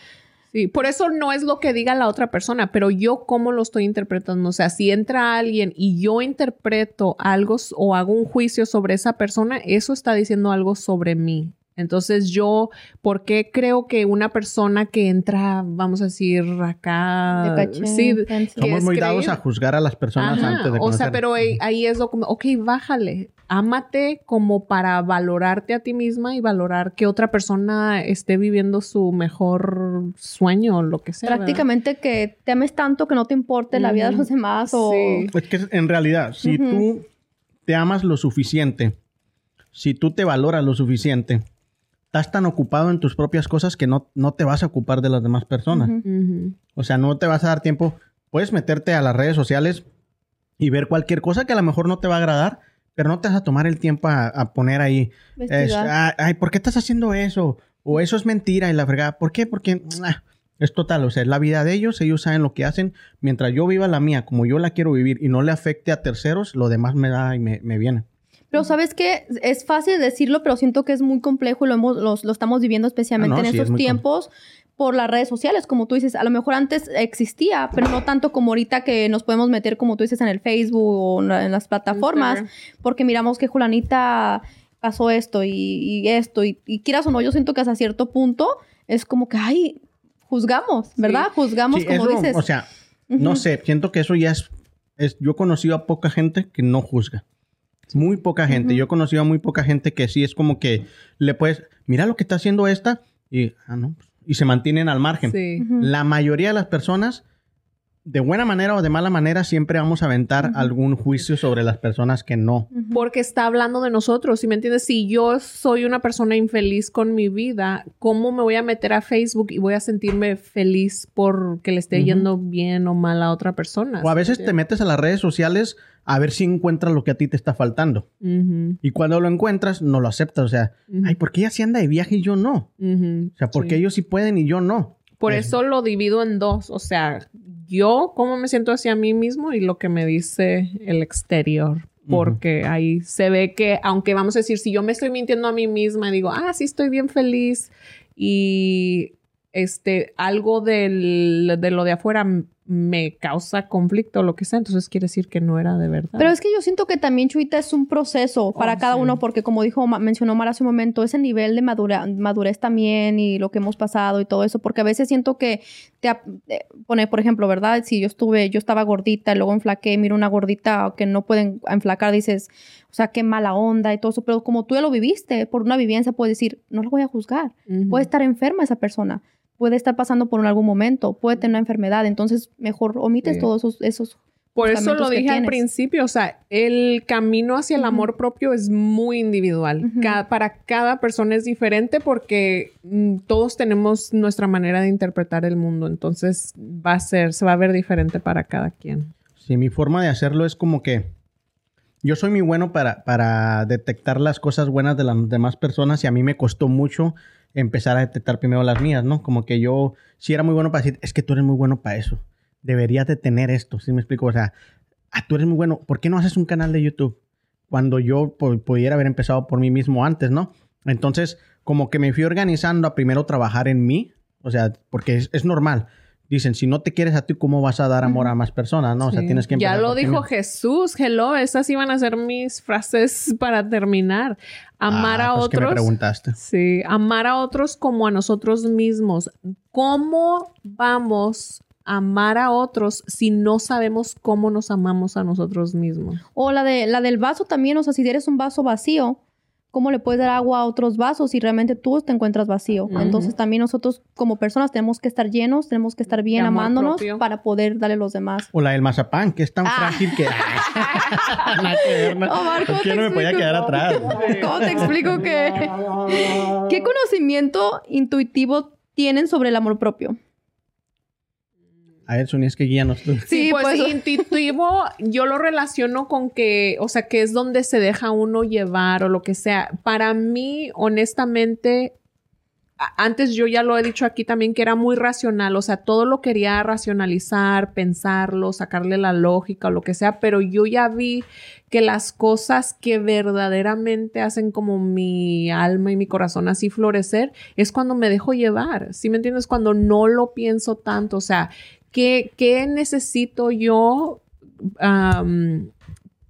Sí, por eso no es lo que diga la otra persona, pero yo cómo lo estoy interpretando. O sea, si entra alguien y yo interpreto algo o hago un juicio sobre esa persona, eso está diciendo algo sobre mí. Entonces yo, ¿por qué creo que una persona que entra, vamos a decir, acá... De caché, sí, Somos es muy dados a juzgar a las personas Ajá, antes de O conocer. sea, pero ahí, ahí es lo como, ok, bájale, ámate como para valorarte a ti misma y valorar que otra persona esté viviendo su mejor sueño o lo que sea. ¿verdad? Prácticamente que te ames tanto que no te importe la vida de los demás o... Sí. Es que en realidad, si tú te amas lo suficiente, si tú te valoras lo suficiente, estás tan ocupado en tus propias cosas que no, no te vas a ocupar de las demás personas. O sea, no te vas a dar tiempo. Puedes meterte a las redes sociales y ver cualquier cosa que a lo mejor no te va a agradar, pero no te vas a tomar el tiempo a, a poner ahí. es, Investigar. "Ah, ay, ¿por qué estás haciendo eso? O eso es mentira y la fregada. ¿Por qué? Porque ah, es total. O sea, es la vida de ellos. Ellos saben lo que hacen. Mientras yo viva la mía como yo la quiero vivir y no le afecte a terceros, lo demás me da y me, me viene. Pero sabes que es fácil decirlo, pero siento que es muy complejo y lo, hemos, los- lo estamos viviendo especialmente Ah, no, en sí, es estos tiempos por las redes sociales, como tú dices. A lo mejor antes existía, pero no tanto como ahorita que nos podemos meter, como tú dices, en el Facebook o en la- en las plataformas, Instagram. porque miramos que Julanita pasó esto y, y esto, y, y quieras o no, yo siento que hasta cierto punto es como que, ay, juzgamos, ¿verdad? Juzgamos, Sí, como eso, dices. O sea, no sé. Siento que eso ya es, es... Yo he conocido a poca gente que no juzga. Muy poca gente. Yo he conocido a muy poca gente que sí es como que le puedes... Mira lo que está haciendo esta y... Ah, no. pues, Y se mantienen al margen. Sí. La mayoría de las personas, de buena manera o de mala manera, siempre vamos a aventar algún juicio sobre las personas que no. Porque está hablando de nosotros, ¿sí me entiendes? Si yo soy una persona infeliz con mi vida, ¿cómo me voy a meter a Facebook y voy a sentirme feliz porque le esté yendo bien o mal a otra persona? O a ¿sí me veces te metes a las redes sociales a ver si encuentras lo que a ti te está faltando. Y cuando lo encuentras, no lo aceptas. O sea, ay, ¿por qué ella sí anda de viaje y yo no? O sea, ¿por qué sí. ellos sí pueden y yo no? Por Es- eso lo divido en dos. O sea, yo cómo me siento hacia mí mismo y lo que me dice el exterior. Porque ahí se ve que, aunque vamos a decir, si yo me estoy mintiendo a mí misma digo, ah, sí estoy bien feliz y este, algo del, de lo de afuera me causa conflicto o lo que sea, entonces quiere decir que no era de verdad. Pero es que yo siento que también, Chuita, es un proceso para Oh, cada sí. uno, porque como dijo, mencionó Mara hace un momento, ese nivel de madura- madurez también y lo que hemos pasado y todo eso, porque a veces siento que te eh, pone, por ejemplo, ¿verdad? Si yo estuve, yo estaba gordita y luego enflaqué, miro una gordita que no pueden enflacar, dices, sea, qué mala onda y todo eso, pero como tú ya lo viviste, por una vivencia, puedes decir, no lo voy a juzgar, puede estar enferma esa persona. Puede estar pasando por algún momento, puede tener una enfermedad, entonces mejor omites Sí. todos esos, esos Por eso lo dije al principio, o sea, el camino hacia el amor propio es muy individual. Para cada persona es diferente porque mm, todos tenemos nuestra manera de interpretar el mundo, entonces va a ser, se va a ver diferente para cada quien. Sí, mi forma de hacerlo es como que yo soy muy bueno para, para detectar las cosas buenas de las demás personas y a mí me costó mucho empezar a detectar primero las mías, ¿no? Como que yo sí era muy bueno para decir, es que tú eres muy bueno para eso. Deberías de tener esto, ¿sí me explico? O sea, ah, tú eres muy bueno, ¿por qué no haces un canal de YouTube? Cuando yo pu- pudiera haber empezado por mí mismo antes, ¿no? Entonces, como que me fui organizando a primero trabajar en mí, o sea, porque es, es normal. Dicen, si no te quieres a ti, ¿cómo vas a dar amor a más personas? ¿no? O sea, Sí. tienes que Ya lo ti dijo mismo. Jesús, hello, esas iban a ser mis frases para terminar. Amar Ah, a pues que me otros. preguntaste. Sí, amar a otros como a nosotros mismos. ¿Cómo vamos a amar a otros si no sabemos cómo nos amamos a nosotros mismos? O la, de, la del vaso también, o sea, si eres un vaso vacío, ¿cómo le puedes dar agua a otros vasos si realmente tú te encuentras vacío? Entonces también nosotros como personas tenemos que estar llenos, tenemos que estar bien amándonos propio. para poder darle a los demás. O la del mazapán, que es tan Ah. frágil que... Omar, ¿cómo ¿Por qué te no me podía explico? quedar atrás? ¿Cómo te explico que... ¿Qué conocimiento intuitivo tienen sobre el amor propio? A ver, Sonia, es que guíanos tú. Sí, Sí, pues, pues- intuitivo yo lo relaciono con que, o sea, que es donde se deja uno llevar o lo que sea. Para mí, honestamente, antes yo ya lo he dicho aquí también que era muy racional, o sea, todo lo quería racionalizar, pensarlo, sacarle la lógica o lo que sea, pero yo ya vi que las cosas que verdaderamente hacen como mi alma y mi corazón así florecer es cuando me dejo llevar, ¿sí me entiendes? Cuando no lo pienso tanto, o sea, ¿qué, qué necesito yo am,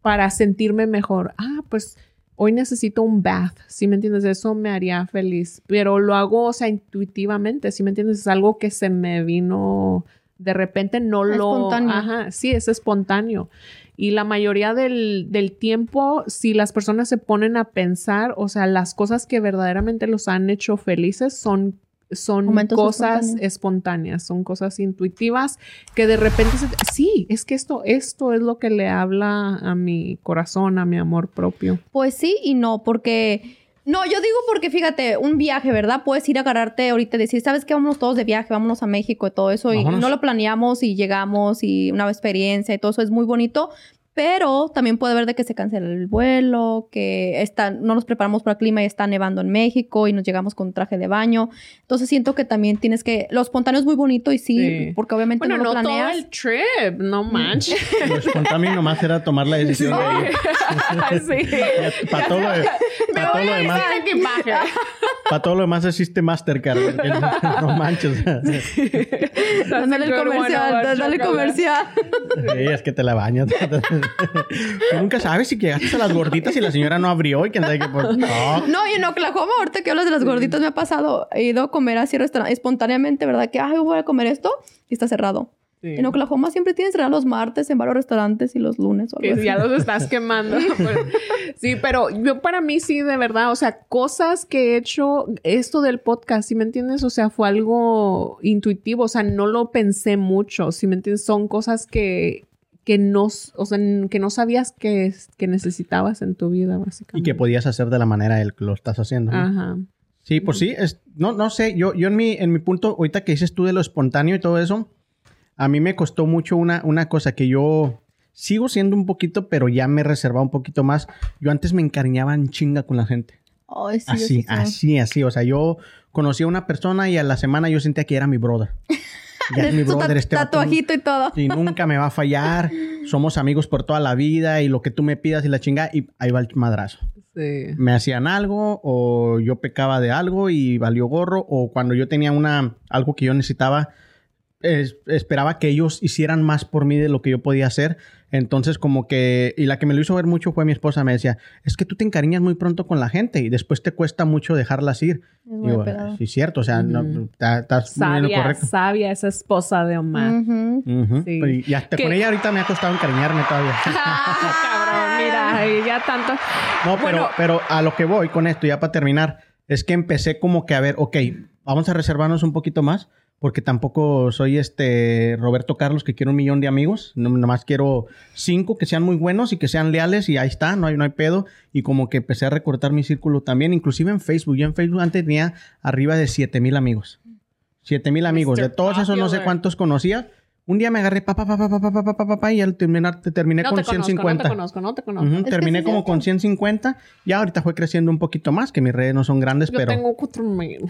para sentirme mejor? Ah, pues hoy necesito un bath, ¿sí me entiendes? Eso me haría feliz, pero lo hago, o sea, intuitivamente, ¿sí me entiendes? Es algo que se me vino de repente, no lo... Espontáneo. Ajá, sí, es espontáneo. Y la mayoría del, del tiempo, si las personas se ponen a pensar, o sea, las cosas que verdaderamente los han hecho felices son son Momentos cosas espontáneos. espontáneas, son cosas intuitivas que de repente se- sí, es que esto esto es lo que le habla a mi corazón, a mi amor propio. Pues sí y no, porque... No, yo digo porque fíjate, un viaje, ¿verdad? Puedes ir a agarrarte ahorita y decir, ¿sabes qué? Vámonos todos de viaje, vámonos a México y todo eso. Y no lo planeamos y llegamos y una experiencia y todo eso es muy bonito. Pero también puede haber de que se cancela el vuelo, que está, no nos preparamos para el clima y está nevando en México y nos llegamos con traje de baño. Entonces siento que también tienes que... Lo espontáneo es muy bonito y sí, Sí. porque obviamente Bueno, no lo no todo planeas. el trip, no manches. Lo espontáneo nomás era tomar la decisión de ir. sí. Para todo, lo- pa' todo lo demás. Para todo lo demás existe Mastercard. No manches. Dale el comercial, dale el comercial. Sí, es que te la bañas. Tú nunca sabes si llegaste a las gorditas y la señora no abrió y que sabe que por... No. No, y en Oklahoma, ahorita que hablas de las gorditas, me ha pasado. He ido a comer así restaurante espontáneamente, ¿verdad? Que, ay, voy a comer esto y está cerrado. Sí. En Oklahoma siempre tienes cerrado los martes en varios restaurantes y los lunes o algo así. ya los estás quemando. Pero- sí, pero yo para mí sí, de verdad, o sea, cosas que he hecho, esto del podcast, ¿sí me entiendes? O sea, fue algo intuitivo, o sea, no lo pensé mucho, ¿sí me entiendes? Son cosas que, que no, o sea, que no sabías que, que necesitabas en tu vida, Y básicamente. que podías hacer de la manera en que lo estás haciendo. ¿no? Ajá. Sí, pues sí, es, no, no sé, yo, yo en mi, en mi punto, ahorita que dices tú de lo espontáneo y todo eso, a mí me costó mucho una, una cosa que yo sigo siendo un poquito, pero ya me reservaba un poquito más. Yo antes me encariñaba en chinga con la gente. Ay, sí, así, sí así, así. O sea, yo conocí a una persona y a la semana yo sentía que era mi brother. Ya es mi brother, este vato tatuajito y todo. y nunca me va a fallar. Somos amigos por toda la vida y lo que tú me pidas y la chinga y ahí va el madrazo Sí. me hacían algo o yo pecaba de algo y valió gorro o cuando yo tenía una algo que yo necesitaba es- esperaba que ellos hicieran más por mí de lo que yo podía hacer entonces como que y la que me lo hizo ver mucho fue mi esposa me decía es que tú te encariñas muy pronto con la gente y después te cuesta mucho dejarlas ir muy Digo, sí cierto o sea no, estás muy en lo Sabia, correcto sabia esa esposa de Omar. Ujú. Sí. y hasta con ella ahorita me ha costado encariñarme todavía Cabrón, mira, ya tanto. No, pero, Bueno. pero a lo que voy con esto, ya para terminar, es que empecé como que a ver, ok, vamos a reservarnos un poquito más, porque tampoco soy este Roberto Carlos que quiero un millón de amigos, no, nomás quiero cinco que sean muy buenos y que sean leales y ahí está, no hay, no hay pedo. Y como que empecé a recortar mi círculo también, inclusive en Facebook. Yo en Facebook antes tenía arriba de 7 mil amigos. 7 mil amigos. Mr. De todos esos no sé cuántos conocía. Un día me agarré papá, papá, papá, papá, papá, papá, y al terminar te terminé no con te conozco, 150. No te conozco, no te conozco. Uh -huh, terminé como con 150 y ahorita fue creciendo un poquito más, que mis redes no son grandes, yo pero. Tengo 4000.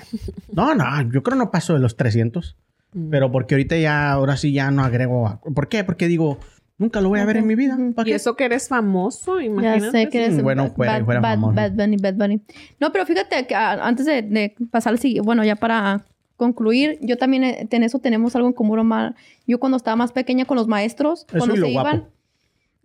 no, no, yo creo no paso de los 300. Mm. Pero porque ahorita ya, ahora sí ya no agrego. A... ¿Por qué? Porque digo, Nunca lo voy a okay. ver en mi vida. Y eso que eres famoso, imagínate. Ya sé que eres bueno, fuera, bad, fuera bad, famoso. Bad Bunny, Bad Bunny. No, pero fíjate que antes de, de pasar al siguiente, bueno, ya para concluir, yo también eh, en eso tenemos algo en común, Omar. Yo cuando estaba más pequeña con los maestros, Eso cuando se guapo. iban,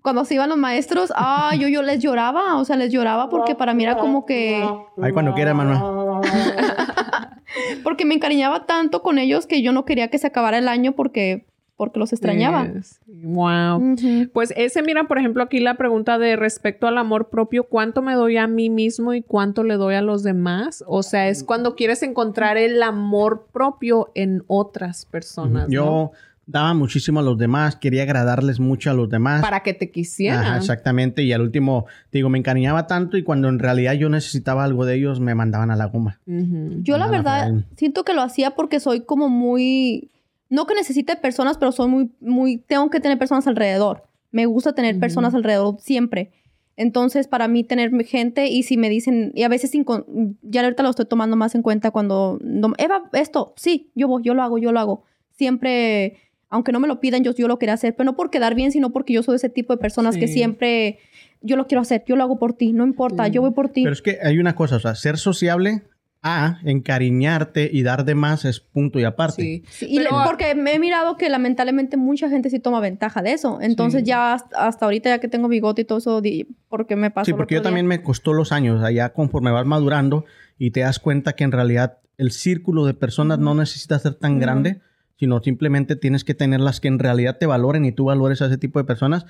cuando se iban los maestros, ah, yo, yo les lloraba, o sea, les lloraba porque para mí era como que, Ahí cuando quiera, Manuel. porque me encariñaba tanto con ellos que yo no quería que se acabara el año porque, porque los extrañaba. Yes. Wow. Pues ese, mira, por ejemplo, aquí la pregunta de respecto al amor propio, ¿cuánto me doy a mí mismo y cuánto le doy a los demás? O sea, es cuando quieres encontrar el amor propio en otras personas. ¿no? Yo daba muchísimo a los demás, quería agradarles mucho a los demás. Para que te quisieran. Ajá, exactamente. Y al último, te digo, me encariñaba tanto y cuando en realidad yo necesitaba algo de ellos, me mandaban a la goma. Yo la verdad siento que lo hacía porque soy como muy, no que necesite personas, pero soy muy, muy, tengo que tener personas alrededor. Me gusta tener personas alrededor siempre. Entonces, para mí tener gente y si me dicen, y a veces sin con- ya ahorita lo estoy tomando más en cuenta cuando, no- Eva, esto, sí, yo voy, yo lo hago, yo lo hago. Siempre, aunque no me lo pidan, yo, yo lo quería hacer, pero no por quedar bien, sino porque yo soy ese tipo de personas que Sí. siempre, yo lo quiero hacer, yo lo hago por ti, no importa, yo voy por ti. Pero es que hay una cosa, o sea, ser sociable a encariñarte y dar de más es punto y aparte. Sí. Sí, y le- Pero- porque me he mirado que lamentablemente mucha gente sí toma ventaja de eso. Entonces Sí. ya hasta, hasta ahorita, ya que tengo bigote y todo eso, porque me pasó Sí, porque yo día. también me costó los años, allá conforme vas madurando y te das cuenta que en realidad el círculo de personas no necesita ser tan grande, sino simplemente tienes que tener las que en realidad te valoren y tú valores a ese tipo de personas.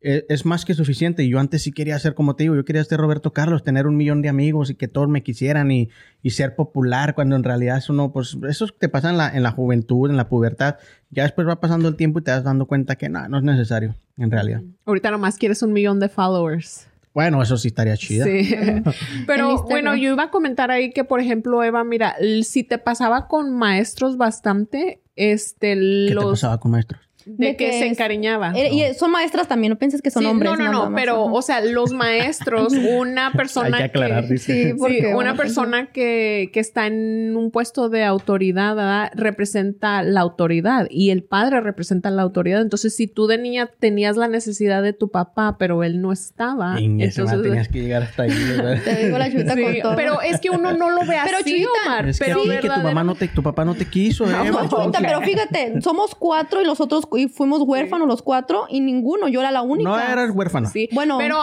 Eh, Es más que suficiente. Y yo antes sí quería ser como te digo, yo quería ser Roberto Carlos, tener un millón de amigos y que todos me quisieran y, y ser popular, cuando en realidad eso no, pues eso te pasa en la, en la juventud, en la pubertad. Ya después va pasando el tiempo y te vas dando cuenta que no, no es necesario, en realidad. Ahorita nomás quieres un millón de followers. Bueno, eso sí estaría chida. Sí. Pero bueno, yo iba a comentar ahí que, por ejemplo, Eva, mira, si te pasaba con maestros bastante, este, ¿Qué te los pasaba con maestros? De De que, que se es- encariñaba. Eh, Y son maestras también, no pienses que son Sí, hombres. no, no, no, más, pero, ajá. o sea, los maestros, una persona Hay que aclarar, que, dice. Sí, Sí, porque, una bueno, persona que, que está en un puesto de autoridad ¿verdad? representa la autoridad y el padre representa la autoridad. Entonces, si tú de niña tenías la necesidad de tu papá, pero él no estaba, va, entonces... tenías que llegar hasta ahí. ¿verdad? Te digo la chuta Sí, con todo. pero es que uno no lo ve Pero, así, Chuyita, Omar. es que, pero sí, que tu mamá no te, tu papá no te quiso, ¿eh? No, Chuita, pero fíjate, somos cuatro y los otros y fuimos huérfanos los cuatro y ninguno, yo era la única. No eras huérfano. Sí, Bueno. pero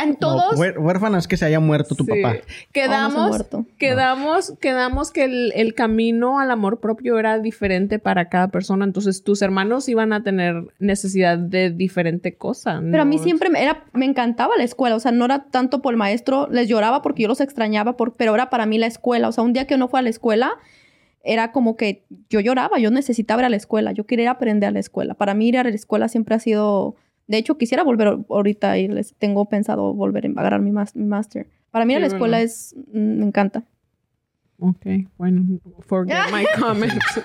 en No, todos... huérfana es que se haya muerto tu Sí. papá. Oh, no Quedamos, quedamos, quedamos que el, el camino al amor propio era diferente para cada persona. Entonces, tus hermanos iban a tener necesidad de diferente cosa. Pero a mí ¿no? siempre me, era, me encantaba la escuela, o sea, no era tanto por el maestro, les lloraba porque yo los extrañaba, por, pero era para mí la escuela, o sea, un día que no fue a la escuela, era como que yo lloraba, yo necesitaba ir a la escuela, yo quería ir a aprender a la escuela. Para mí ir a la escuela siempre ha sido, de hecho, quisiera volver ahorita y les tengo pensado volver a agarrar mi, máster. Para mí ir a la escuela es, mm, me encanta. Ok, bueno, forget my comments.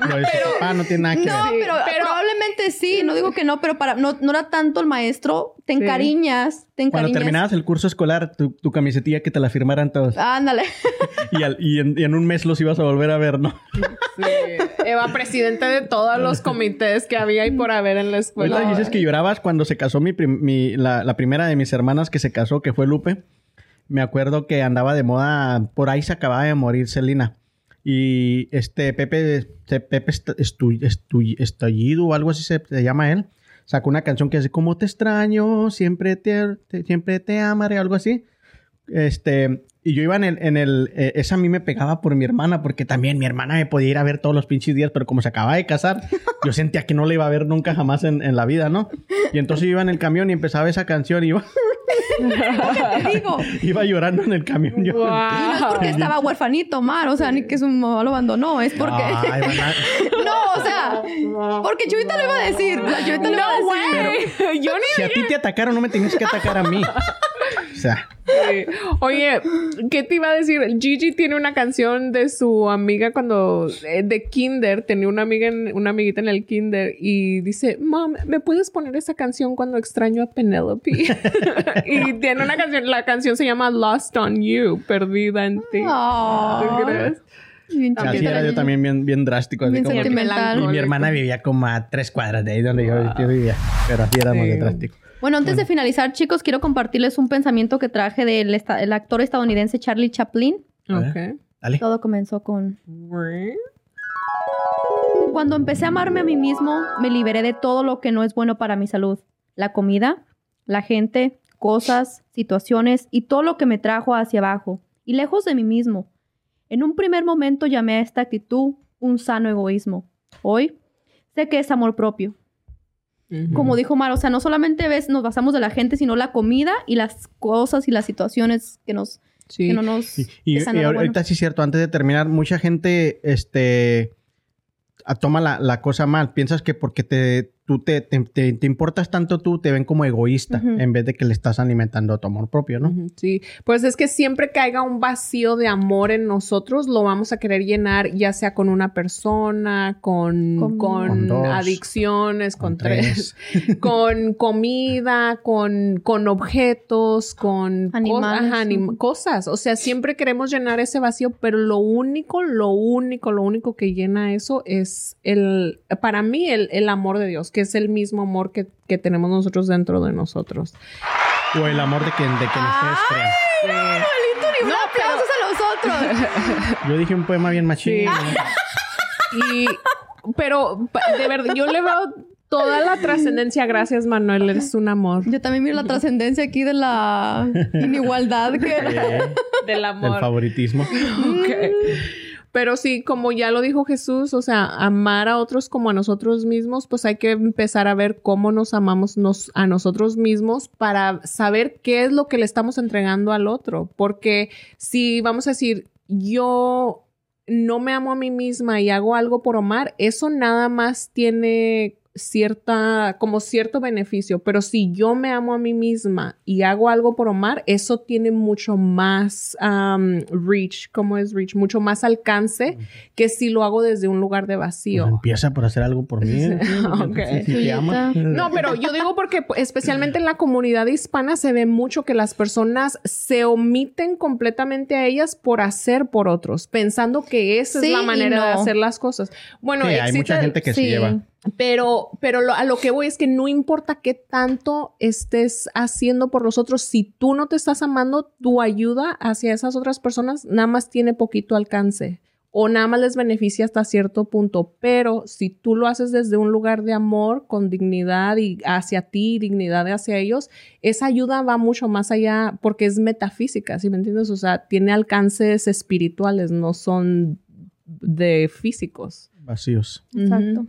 Papá no tiene nada que No, ver. Pero, pero- probablemente sí, no digo que no, pero para no, no era tanto el maestro, te Sí. encariñas, te Cuando encariñas. terminabas el curso escolar, tu, tu camisetilla que te la firmaran todos. Ándale. Y, al- y en, y en un mes los ibas a volver a ver, ¿no? Sí. Eva, presidente de todos los comités que había y por haber en la escuela. Ahorita dices que llorabas cuando se casó mi, prim- mi- la, la primera de mis hermanas que se casó, que fue Lupe. Me acuerdo que andaba de moda, por ahí se acababa de morir Celina. Y este Pepe, este Pepe Est- Estu- Estu- Estallido o algo así se, llama él, sacó una canción que dice, como te extraño, siempre te, te- siempre te amaré, algo así. Este, y yo iba en el, en el eh, esa a mí me pegaba por mi hermana, porque también mi hermana me podía ir a ver todos los pinches días, pero como se acababa de casar, yo sentía que no le iba a ver nunca jamás en, en la vida, ¿no? Y entonces yo iba en el camión y empezaba esa canción y iba, Te digo. iba llorando en el camión. yo- no es porque estaba huerfanito, Mar, o sea, ni que su mamá lo abandonó, es porque... Ay, no, o sea, porque Chuyita lo iba a decir, la Chuyita lo iba a decir. Pero yo ni si a ti te atacaron, no me tenías que atacar a mí. O sea, Sí. Oye, ¿qué te iba a decir? Gigi tiene una canción de su amiga cuando eh, de Kinder, tenía una amiga en, una amiguita en el Kinder y dice, "Mom, ¿me puedes poner esa canción cuando extraño a Penelope?" y tiene una canción, la canción se llama Lost on You, perdida en ti. Oh. ¿Tú crees? Bien así chiquita era la yo también bien, bien drástico. Así Bien como que- sentimental. y mi hermana vivía como a tres cuadras de ahí donde yo, yo vivía. Pero así éramos Sí. de drástico. Bueno, antes de finalizar, chicos, quiero compartirles un pensamiento que traje del esta- el actor estadounidense Charlie Chaplin. Ok. Dale. Todo comenzó con... Cuando empecé a amarme a mí mismo, me liberé de todo lo que no es bueno para mi salud. La comida, la gente, cosas, situaciones y todo lo que me trajo hacia abajo y lejos de mí mismo. En un primer momento llamé a esta actitud un sano egoísmo. Hoy sé que es amor propio. Como dijo Mar, o sea, no solamente ves, nos basamos de la gente, sino la comida y las cosas y las situaciones que nos Sí. que no nos Y, ahorita bueno. sí es cierto, antes de terminar, mucha gente este, a- toma la, la cosa mal. Piensas que porque te, tú te, te, te- te importas tanto tú, te ven como egoísta en vez de que le estás alimentando tu amor propio, ¿no? Sí, pues es que siempre que haya un vacío de amor en nosotros, lo vamos a querer llenar, ya sea con una persona, con, Con- con, Con dos, adicciones, con, con tres, con comida, con, con objetos, con cos- Animales, ajá, anim- cosas. O sea, siempre queremos llenar ese vacío, pero lo único, lo único, lo único que llena eso es el, para mí, el, el amor de Dios, que es el mismo amor que, que tenemos nosotros dentro de nosotros. O el amor de quien, de quien ustedes crean. Ni un aplausos a los otros. Yo dije un poema bien machín. Y, pero de verdad, yo le veo toda la trascendencia. Gracias, Manuel. Eres un amor. Yo también miro la trascendencia aquí de la inigualdad que... Del del amor. favoritismo. Ok. Pero sí, como ya lo dijo Jesús, o sea, amar a otros como a nosotros mismos, pues hay que empezar a ver cómo nos amamos nos, a nosotros mismos para saber qué es lo que le estamos entregando al otro. Porque si vamos a decir, yo no me amo a mí misma y hago algo por amar, eso nada más tiene cierta, como cierto beneficio, pero si yo me amo a mí misma y hago algo por Omar, eso tiene mucho más um, reach, ¿cómo es reach? Mucho más alcance que si lo hago desde un lugar de Pues vacío. empieza por hacer algo por mí. Ok. Si te amas. No, pero yo digo porque pues, especialmente en la comunidad hispana se ve mucho que las personas se omiten completamente a ellas por hacer por otros, pensando que esa Sí es la manera de hacer las cosas. Bueno, Sí, hay mucha gente que se lleva. Pero, pero lo- a lo que voy es que no importa qué tanto estés haciendo por los otros, si tú no te estás amando, tu ayuda hacia esas otras personas nada más tiene poquito alcance o nada más les beneficia hasta cierto punto. Pero si tú lo haces desde un lugar de amor, con dignidad y hacia ti, dignidad hacia ellos, esa ayuda va mucho más allá porque es metafísica, ¿sí me entiendes? O sea, tiene alcances espirituales, no son de físicos. Vacíos. Exacto.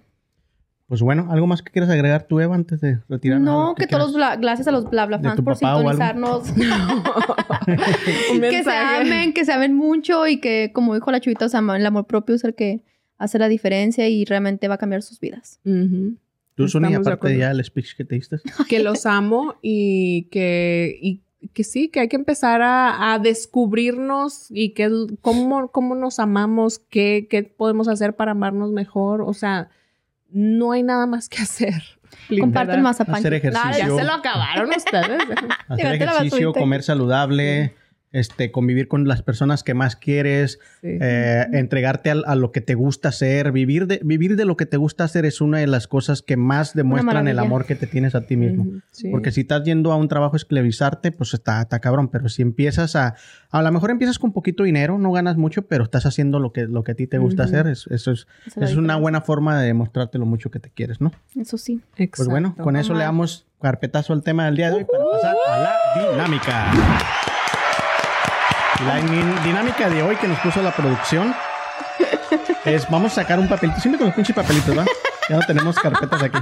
Pues bueno, ¿algo más que quieras agregar tú, Eva, antes de retirarnos? No, ¿Algo que quieras? todos, bla- gracias a los bla bla ¿De fans por sintonizarnos. Que se amen, que se amen mucho y que, como dijo la chuvita, o sea, el amor propio es el que hace la diferencia y realmente va a cambiar sus vidas. Tú, de aparte ya el speech que te diste. que los amo y que, y que sí, que hay que empezar a, a descubrirnos y que cómo, cómo nos amamos, qué, qué podemos hacer para amarnos mejor. O sea, no hay nada más que hacer. Comparte el mazapán. Hacer ejercicio. Ah, ya se lo acabaron ustedes. Hacer ejercicio, comer saludable, este, convivir con las personas que más quieres, Sí. eh, entregarte a, lo que te gusta hacer, vivir de, vivir de lo que te gusta hacer es una de las cosas que más demuestran el amor que te tienes a ti mismo. Sí. Porque si estás yendo a un trabajo a esclavizarte, pues está, está cabrón. Pero si empiezas a... A lo mejor empiezas con poquito dinero, no ganas mucho, pero estás haciendo lo que, lo que a ti te gusta hacer. Es- eso es, es una buena forma de demostrarte lo mucho que te quieres, ¿no? Eso sí. Pues bueno, Exacto. con eso le damos carpetazo al tema del día de hoy para pasar a la dinámica. La din- dinámica de hoy que nos puso la producción es vamos a sacar un papelito, siempre con los pinches papelitos, ¿va? Ya no tenemos carpetas aquí.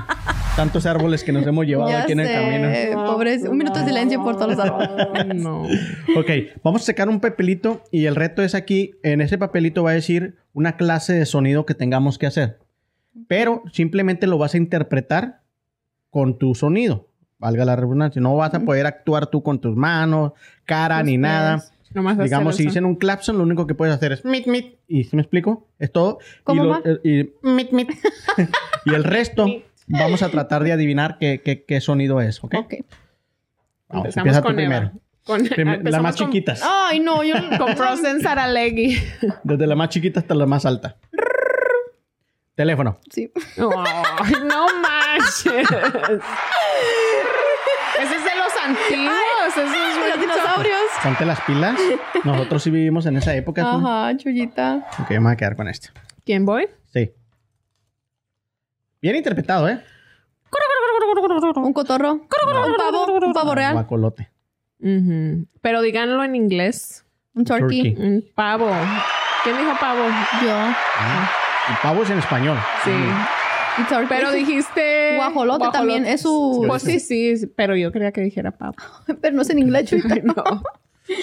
Tantos árboles que nos hemos llevado Ya aquí en el camino. pobres. Un minuto de silencio por todos los árboles. No. Ok, vamos a sacar un papelito y el reto es aquí, en ese papelito va a decir una clase de sonido que tengamos que hacer. Pero simplemente lo vas a interpretar con tu sonido, valga la redundancia. No vas a poder actuar tú con tus manos, cara ni pies. nada. Nomás Digamos, si dicen un clapson, lo único que puedes hacer es mit, mit. ¿Y si me explico? Es todo. ¿Cómo y, lo- va? y, mit, mit. y el resto vamos a tratar de adivinar qué, qué- qué sonido es, ¿ok? Ok. Vamos, Empezamos empieza tú con Eva. primero. Con- Prim- la empezamos más con- chiquitas. Ay, no, yo Con Frozen Saralegui. Desde la más chiquita hasta la más alta. Teléfono. Sí. Ay, no manches. Ese es de los antiguos. Ese es Los dinosaurios. Ponte las pilas. Nosotros sí vivimos en esa época. ¿sí? Ajá, chullita. Ok, vamos a quedar con esto. ¿Quién voy? Sí. Bien interpretado, ¿eh? Un cotorro. Un pavo. Un pavo real. Guacolote. Ujú. Pero díganlo en inglés. Un turkey. Turkey. Un pavo. ¿Quién dijo pavo? Yo. Ah, El pavo es en español. Sí. Pero dijiste. Guajolote también, es su- Pues sí, sí, pero yo quería que dijera pavo. Pero no es en inglés, no.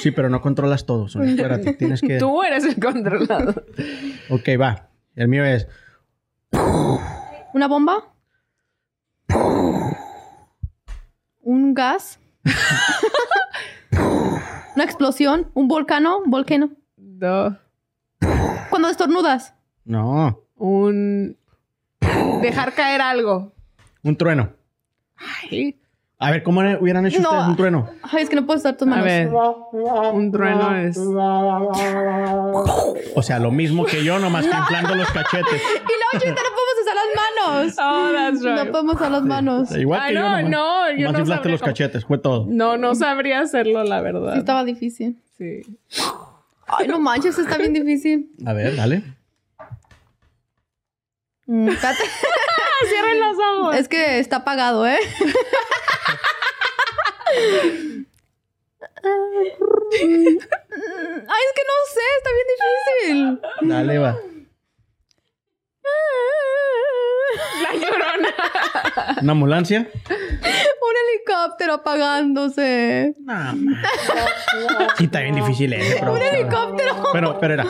Sí, pero no controlas todo. Sonia. Espérate, tienes que... Tú eres el controlador. Ok, va. El mío es... ¿Una bomba? un gas, una explosión, un volcano, volcano. No. Cuando estornudas. No. Un. Dejar caer algo. Un trueno. Ay. A ver, ¿cómo hubieran hecho No. ustedes un trueno? Ay, es que no puedo usar tus A manos. ver. Un trueno es. O sea, lo mismo que yo, nomás que inflando los cachetes. Y luego, Chuyita, no podemos usar las manos. Oh, that's right. No podemos usar las manos. Igual Ah, que yo, no, nomás, no, yo nomás no inflaste sabría los cómo- cachetes, fue todo. No, no sabría hacerlo, la Sí, verdad. estaba difícil. Sí. Ay, no manches, está bien difícil. A ver, dale. Mm. Cierren los ojos. es que está apagado, ¿eh? Ay, es que no sé, está bien difícil. Dale, va. La llorona. ¿Una ambulancia? Un helicóptero apagándose. No, man. Sí, está bien difícil ese, pero... Un helicóptero. Pero, pero era...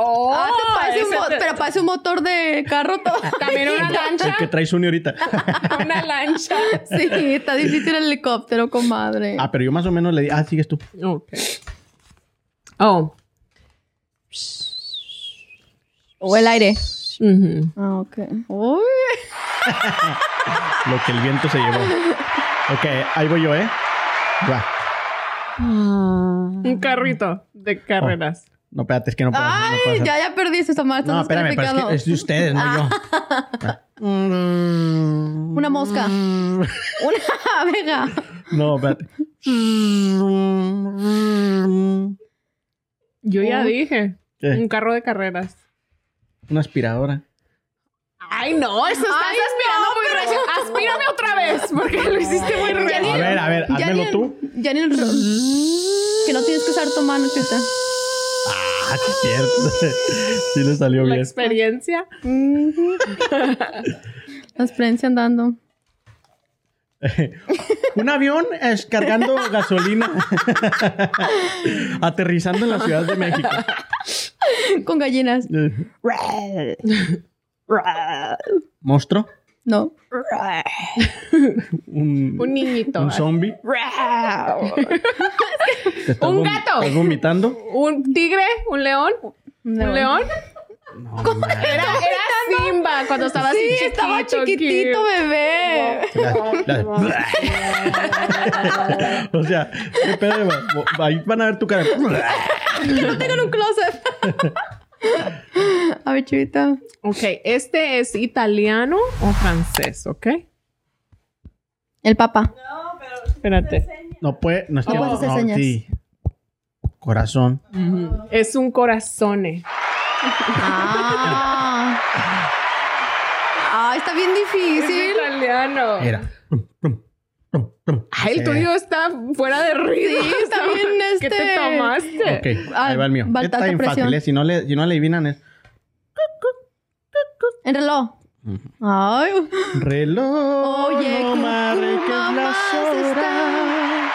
Oh, Ah, te parece un ese mo- te- pero parece un motor de carro todo. También una lancha. El que trae Sony ahorita. Una lancha. Sí, está difícil el helicóptero, comadre. Ah, pero yo más o menos le di... Ah, sigues tú. Ok. Oh. O el aire. Ah, ok. Uy. Lo que el viento se llevó. Ok, ahí voy yo, ¿eh? Va. Un carrito de carreras. No, espérate, es que no puedo. no Ay, puedo hacer. ya, ya perdiste esta madre. No, espérame, pero es que es de ustedes, no yo. Una mosca. Una abeja. No, espérate. Yo ya dije. ¿Qué? Un carro de carreras. Una aspiradora. Ay, no, eso estás Ay, aspirando no, muy pero- recio. Aspírame otra vez, porque lo hiciste muy recio. A ver, a ver, házmelo tú. Ya ni el Que no tienes que usar tu mano, chuta. Ah, sí, cierto. Sí le salió La bien. experiencia. La experiencia andando. Un avión es cargando gasolina. Aterrizando en la Ciudad de México. Con gallinas. ¿Monstruo? No. Un, Un niñito. un zombie. ¿Te estás Un gato. ¿Estás vomitando? Un tigre, un león. ¿Un león? No. Era, era Simba cuando estaba Sí, así chiquito. estaba chiquitito, bebé. O sea, ¿qué pedo? Ahí van a ver tu cara. No tengo un closet. A ver, chivita. Ok, ¿este es italiano o francés? ¿Ok? El papa. Espérate. No puede, no es que No hacer sí. Corazón. Es un corazone. Ah. Ah, está bien Es difícil. italiano. Era. Ay, el tuyo está fuera de. Sí, está bien, ¿Qué te este- tomaste? Ok, Ah, ahí va el mío. va Está ¿eh? Si no le, si no le adivinan es... El reloj. Ay. Reloj, Oye, no marques las horas.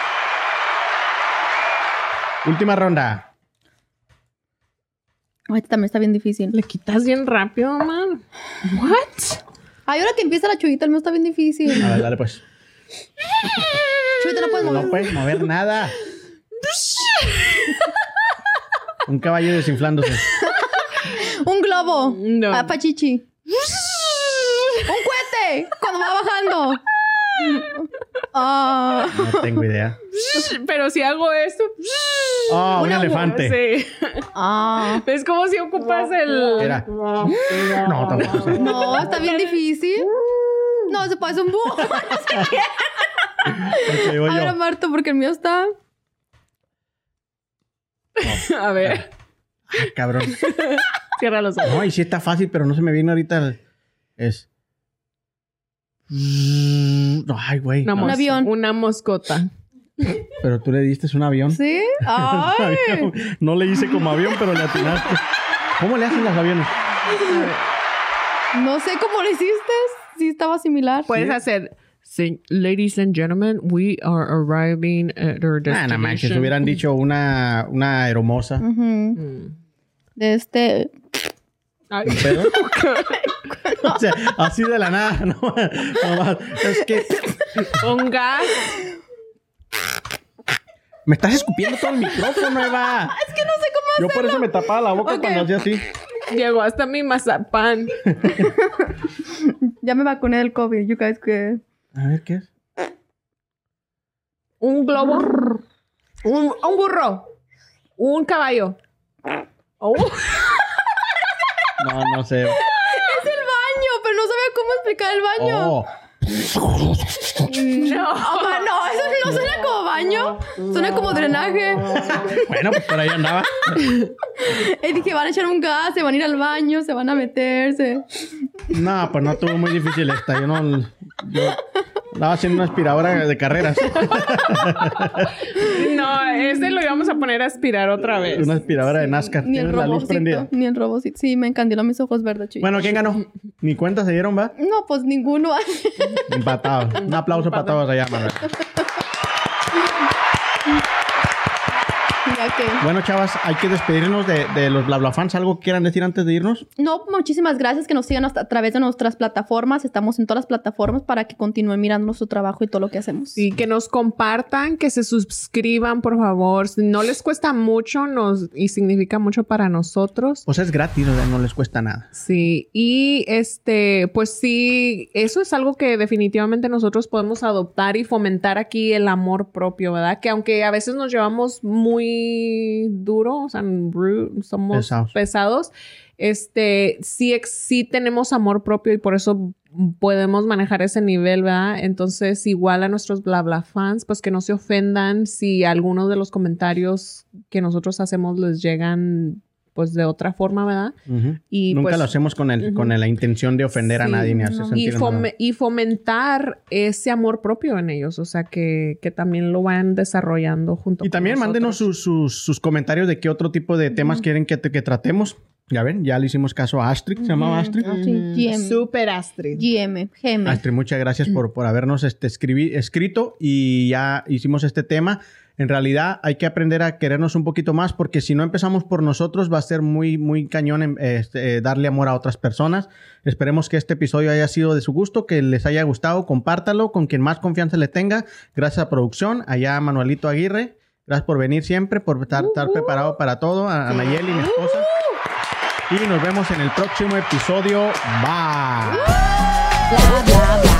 Última ronda. Ay, este también está bien difícil. Le quitas bien rápido, man. What? Ay, ahora que empieza la chuvita, el mío está bien difícil. A ver, dale pues. No puedes No mover. puedes mover nada. Un caballo desinflándose. Un globo. No. Ah, pachichi. Un cohete. Cuando va bajando. Ah. No tengo idea. Pero si hago esto. Oh, un elefante. Sí. Ah. ¿Ves cómo si ocupas el. Era. No, tampoco. No, está bien difícil. No, se parece un búho. Ok, voy A ver, yo. Marto, porque el mío está. A ver. Ah, cabrón. Cierra los ojos. No, y sí está fácil, pero no se me viene ahorita. el- Es. Ay, güey. Una No, Un avión. Una moscota. Pero tú le diste un avión. ¿Sí? Ay. Avión. No le hice como avión, pero le atinaste. ¿Cómo le hacen los aviones? No sé cómo lo hiciste. Estaba similar. Puedes hacer. "Sí, Ladies and gentlemen, we are arriving at our Ah, destination. nada más, que se hubieran dicho una, una hermosa. Mm. De este. Ay. ¿Un pedo? o sea, así de la nada, no, no más. Es que Un gas. Me estás escupiendo todo el micrófono, Eva. Es que no sé cómo Yo por eso me tapaba la boca cuando hacía así. Llegó hasta mi mazapán. Ya me vacuné del COVID, you guys que... A ver, ¿qué es? Un globo. Un, un burro. Un caballo. Oh, No, no sé. Es el baño, pero no sabía cómo explicar el baño. Oh. no. No, suena como baño. Suena como drenaje. Bueno, pues por ahí andaba. Y dije, van a echar un gas, se van a ir al baño, se van a meterse. No, pues no estuvo muy difícil esta. Yo no. Yo estaba haciendo una aspiradora de carreras. No, ese lo íbamos a poner a aspirar otra vez. Una aspiradora de NASCAR. Ni el la luz prendida. robocito. Ni el robocito. Sí, me encandiló mis ojos verdes, chico. Bueno, ¿quién ganó? Ni cuenta se dieron, va. No, pues ninguno. Empatados. Un aplauso para todos allá, Manuel. Ya Bueno, chavas, hay que despedirnos de, de los bla bla fans. ¿Algo que quieran decir antes de irnos? No, muchísimas gracias que nos sigan hasta- a través de nuestras plataformas. Estamos en todas las plataformas para que continúen mirando nuestro trabajo y todo lo que hacemos. Y que nos compartan, que se suscriban, por favor. No les cuesta mucho nos, y significa mucho para nosotros. Pues es gratis, o sea, no les cuesta nada. Sí, y este, pues sí, eso es algo que definitivamente nosotros podemos adoptar y fomentar aquí el amor propio, ¿verdad? Que aunque a veces nos llevamos muy duro, o sea, rude, somos Pesados. pesados, este, sí, sí tenemos amor propio y por eso podemos manejar ese nivel, ¿verdad? Entonces, igual a nuestros bla bla fans, pues que no se ofendan si algunos de los comentarios que nosotros hacemos les llegan pues de otra forma, ¿verdad? Ujú. Y Nunca pues, lo hacemos con, el, Ujú. con la intención de ofender a Sí, nadie ni hacer no. sentir y, mal. fome- y fomentar ese amor propio en ellos, o sea, que, que también lo vayan desarrollando junto Y también con mándenos nosotros. sus, sus, sus comentarios de qué otro tipo de temas quieren que, que tratemos. Ya ven, ya le hicimos caso a Astrid, se llamaba Astrid. Sí, GM. Super Astrid. GM. GM. Astrid, muchas gracias por, por habernos este, escribi- escrito y ya hicimos este tema. En realidad hay que aprender a querernos un poquito más porque si no empezamos por nosotros va a ser muy, muy cañón este, eh, darle amor a otras personas. Esperemos que este episodio haya sido de su gusto, que les haya gustado. Compártalo con quien más confianza le tenga. Gracias a producción, allá a Manuelito Aguirre. Gracias por venir siempre, por estar, estar preparado para todo. A, a Nayeli, mi esposa. Y nos vemos en el próximo episodio. Bye. Bla,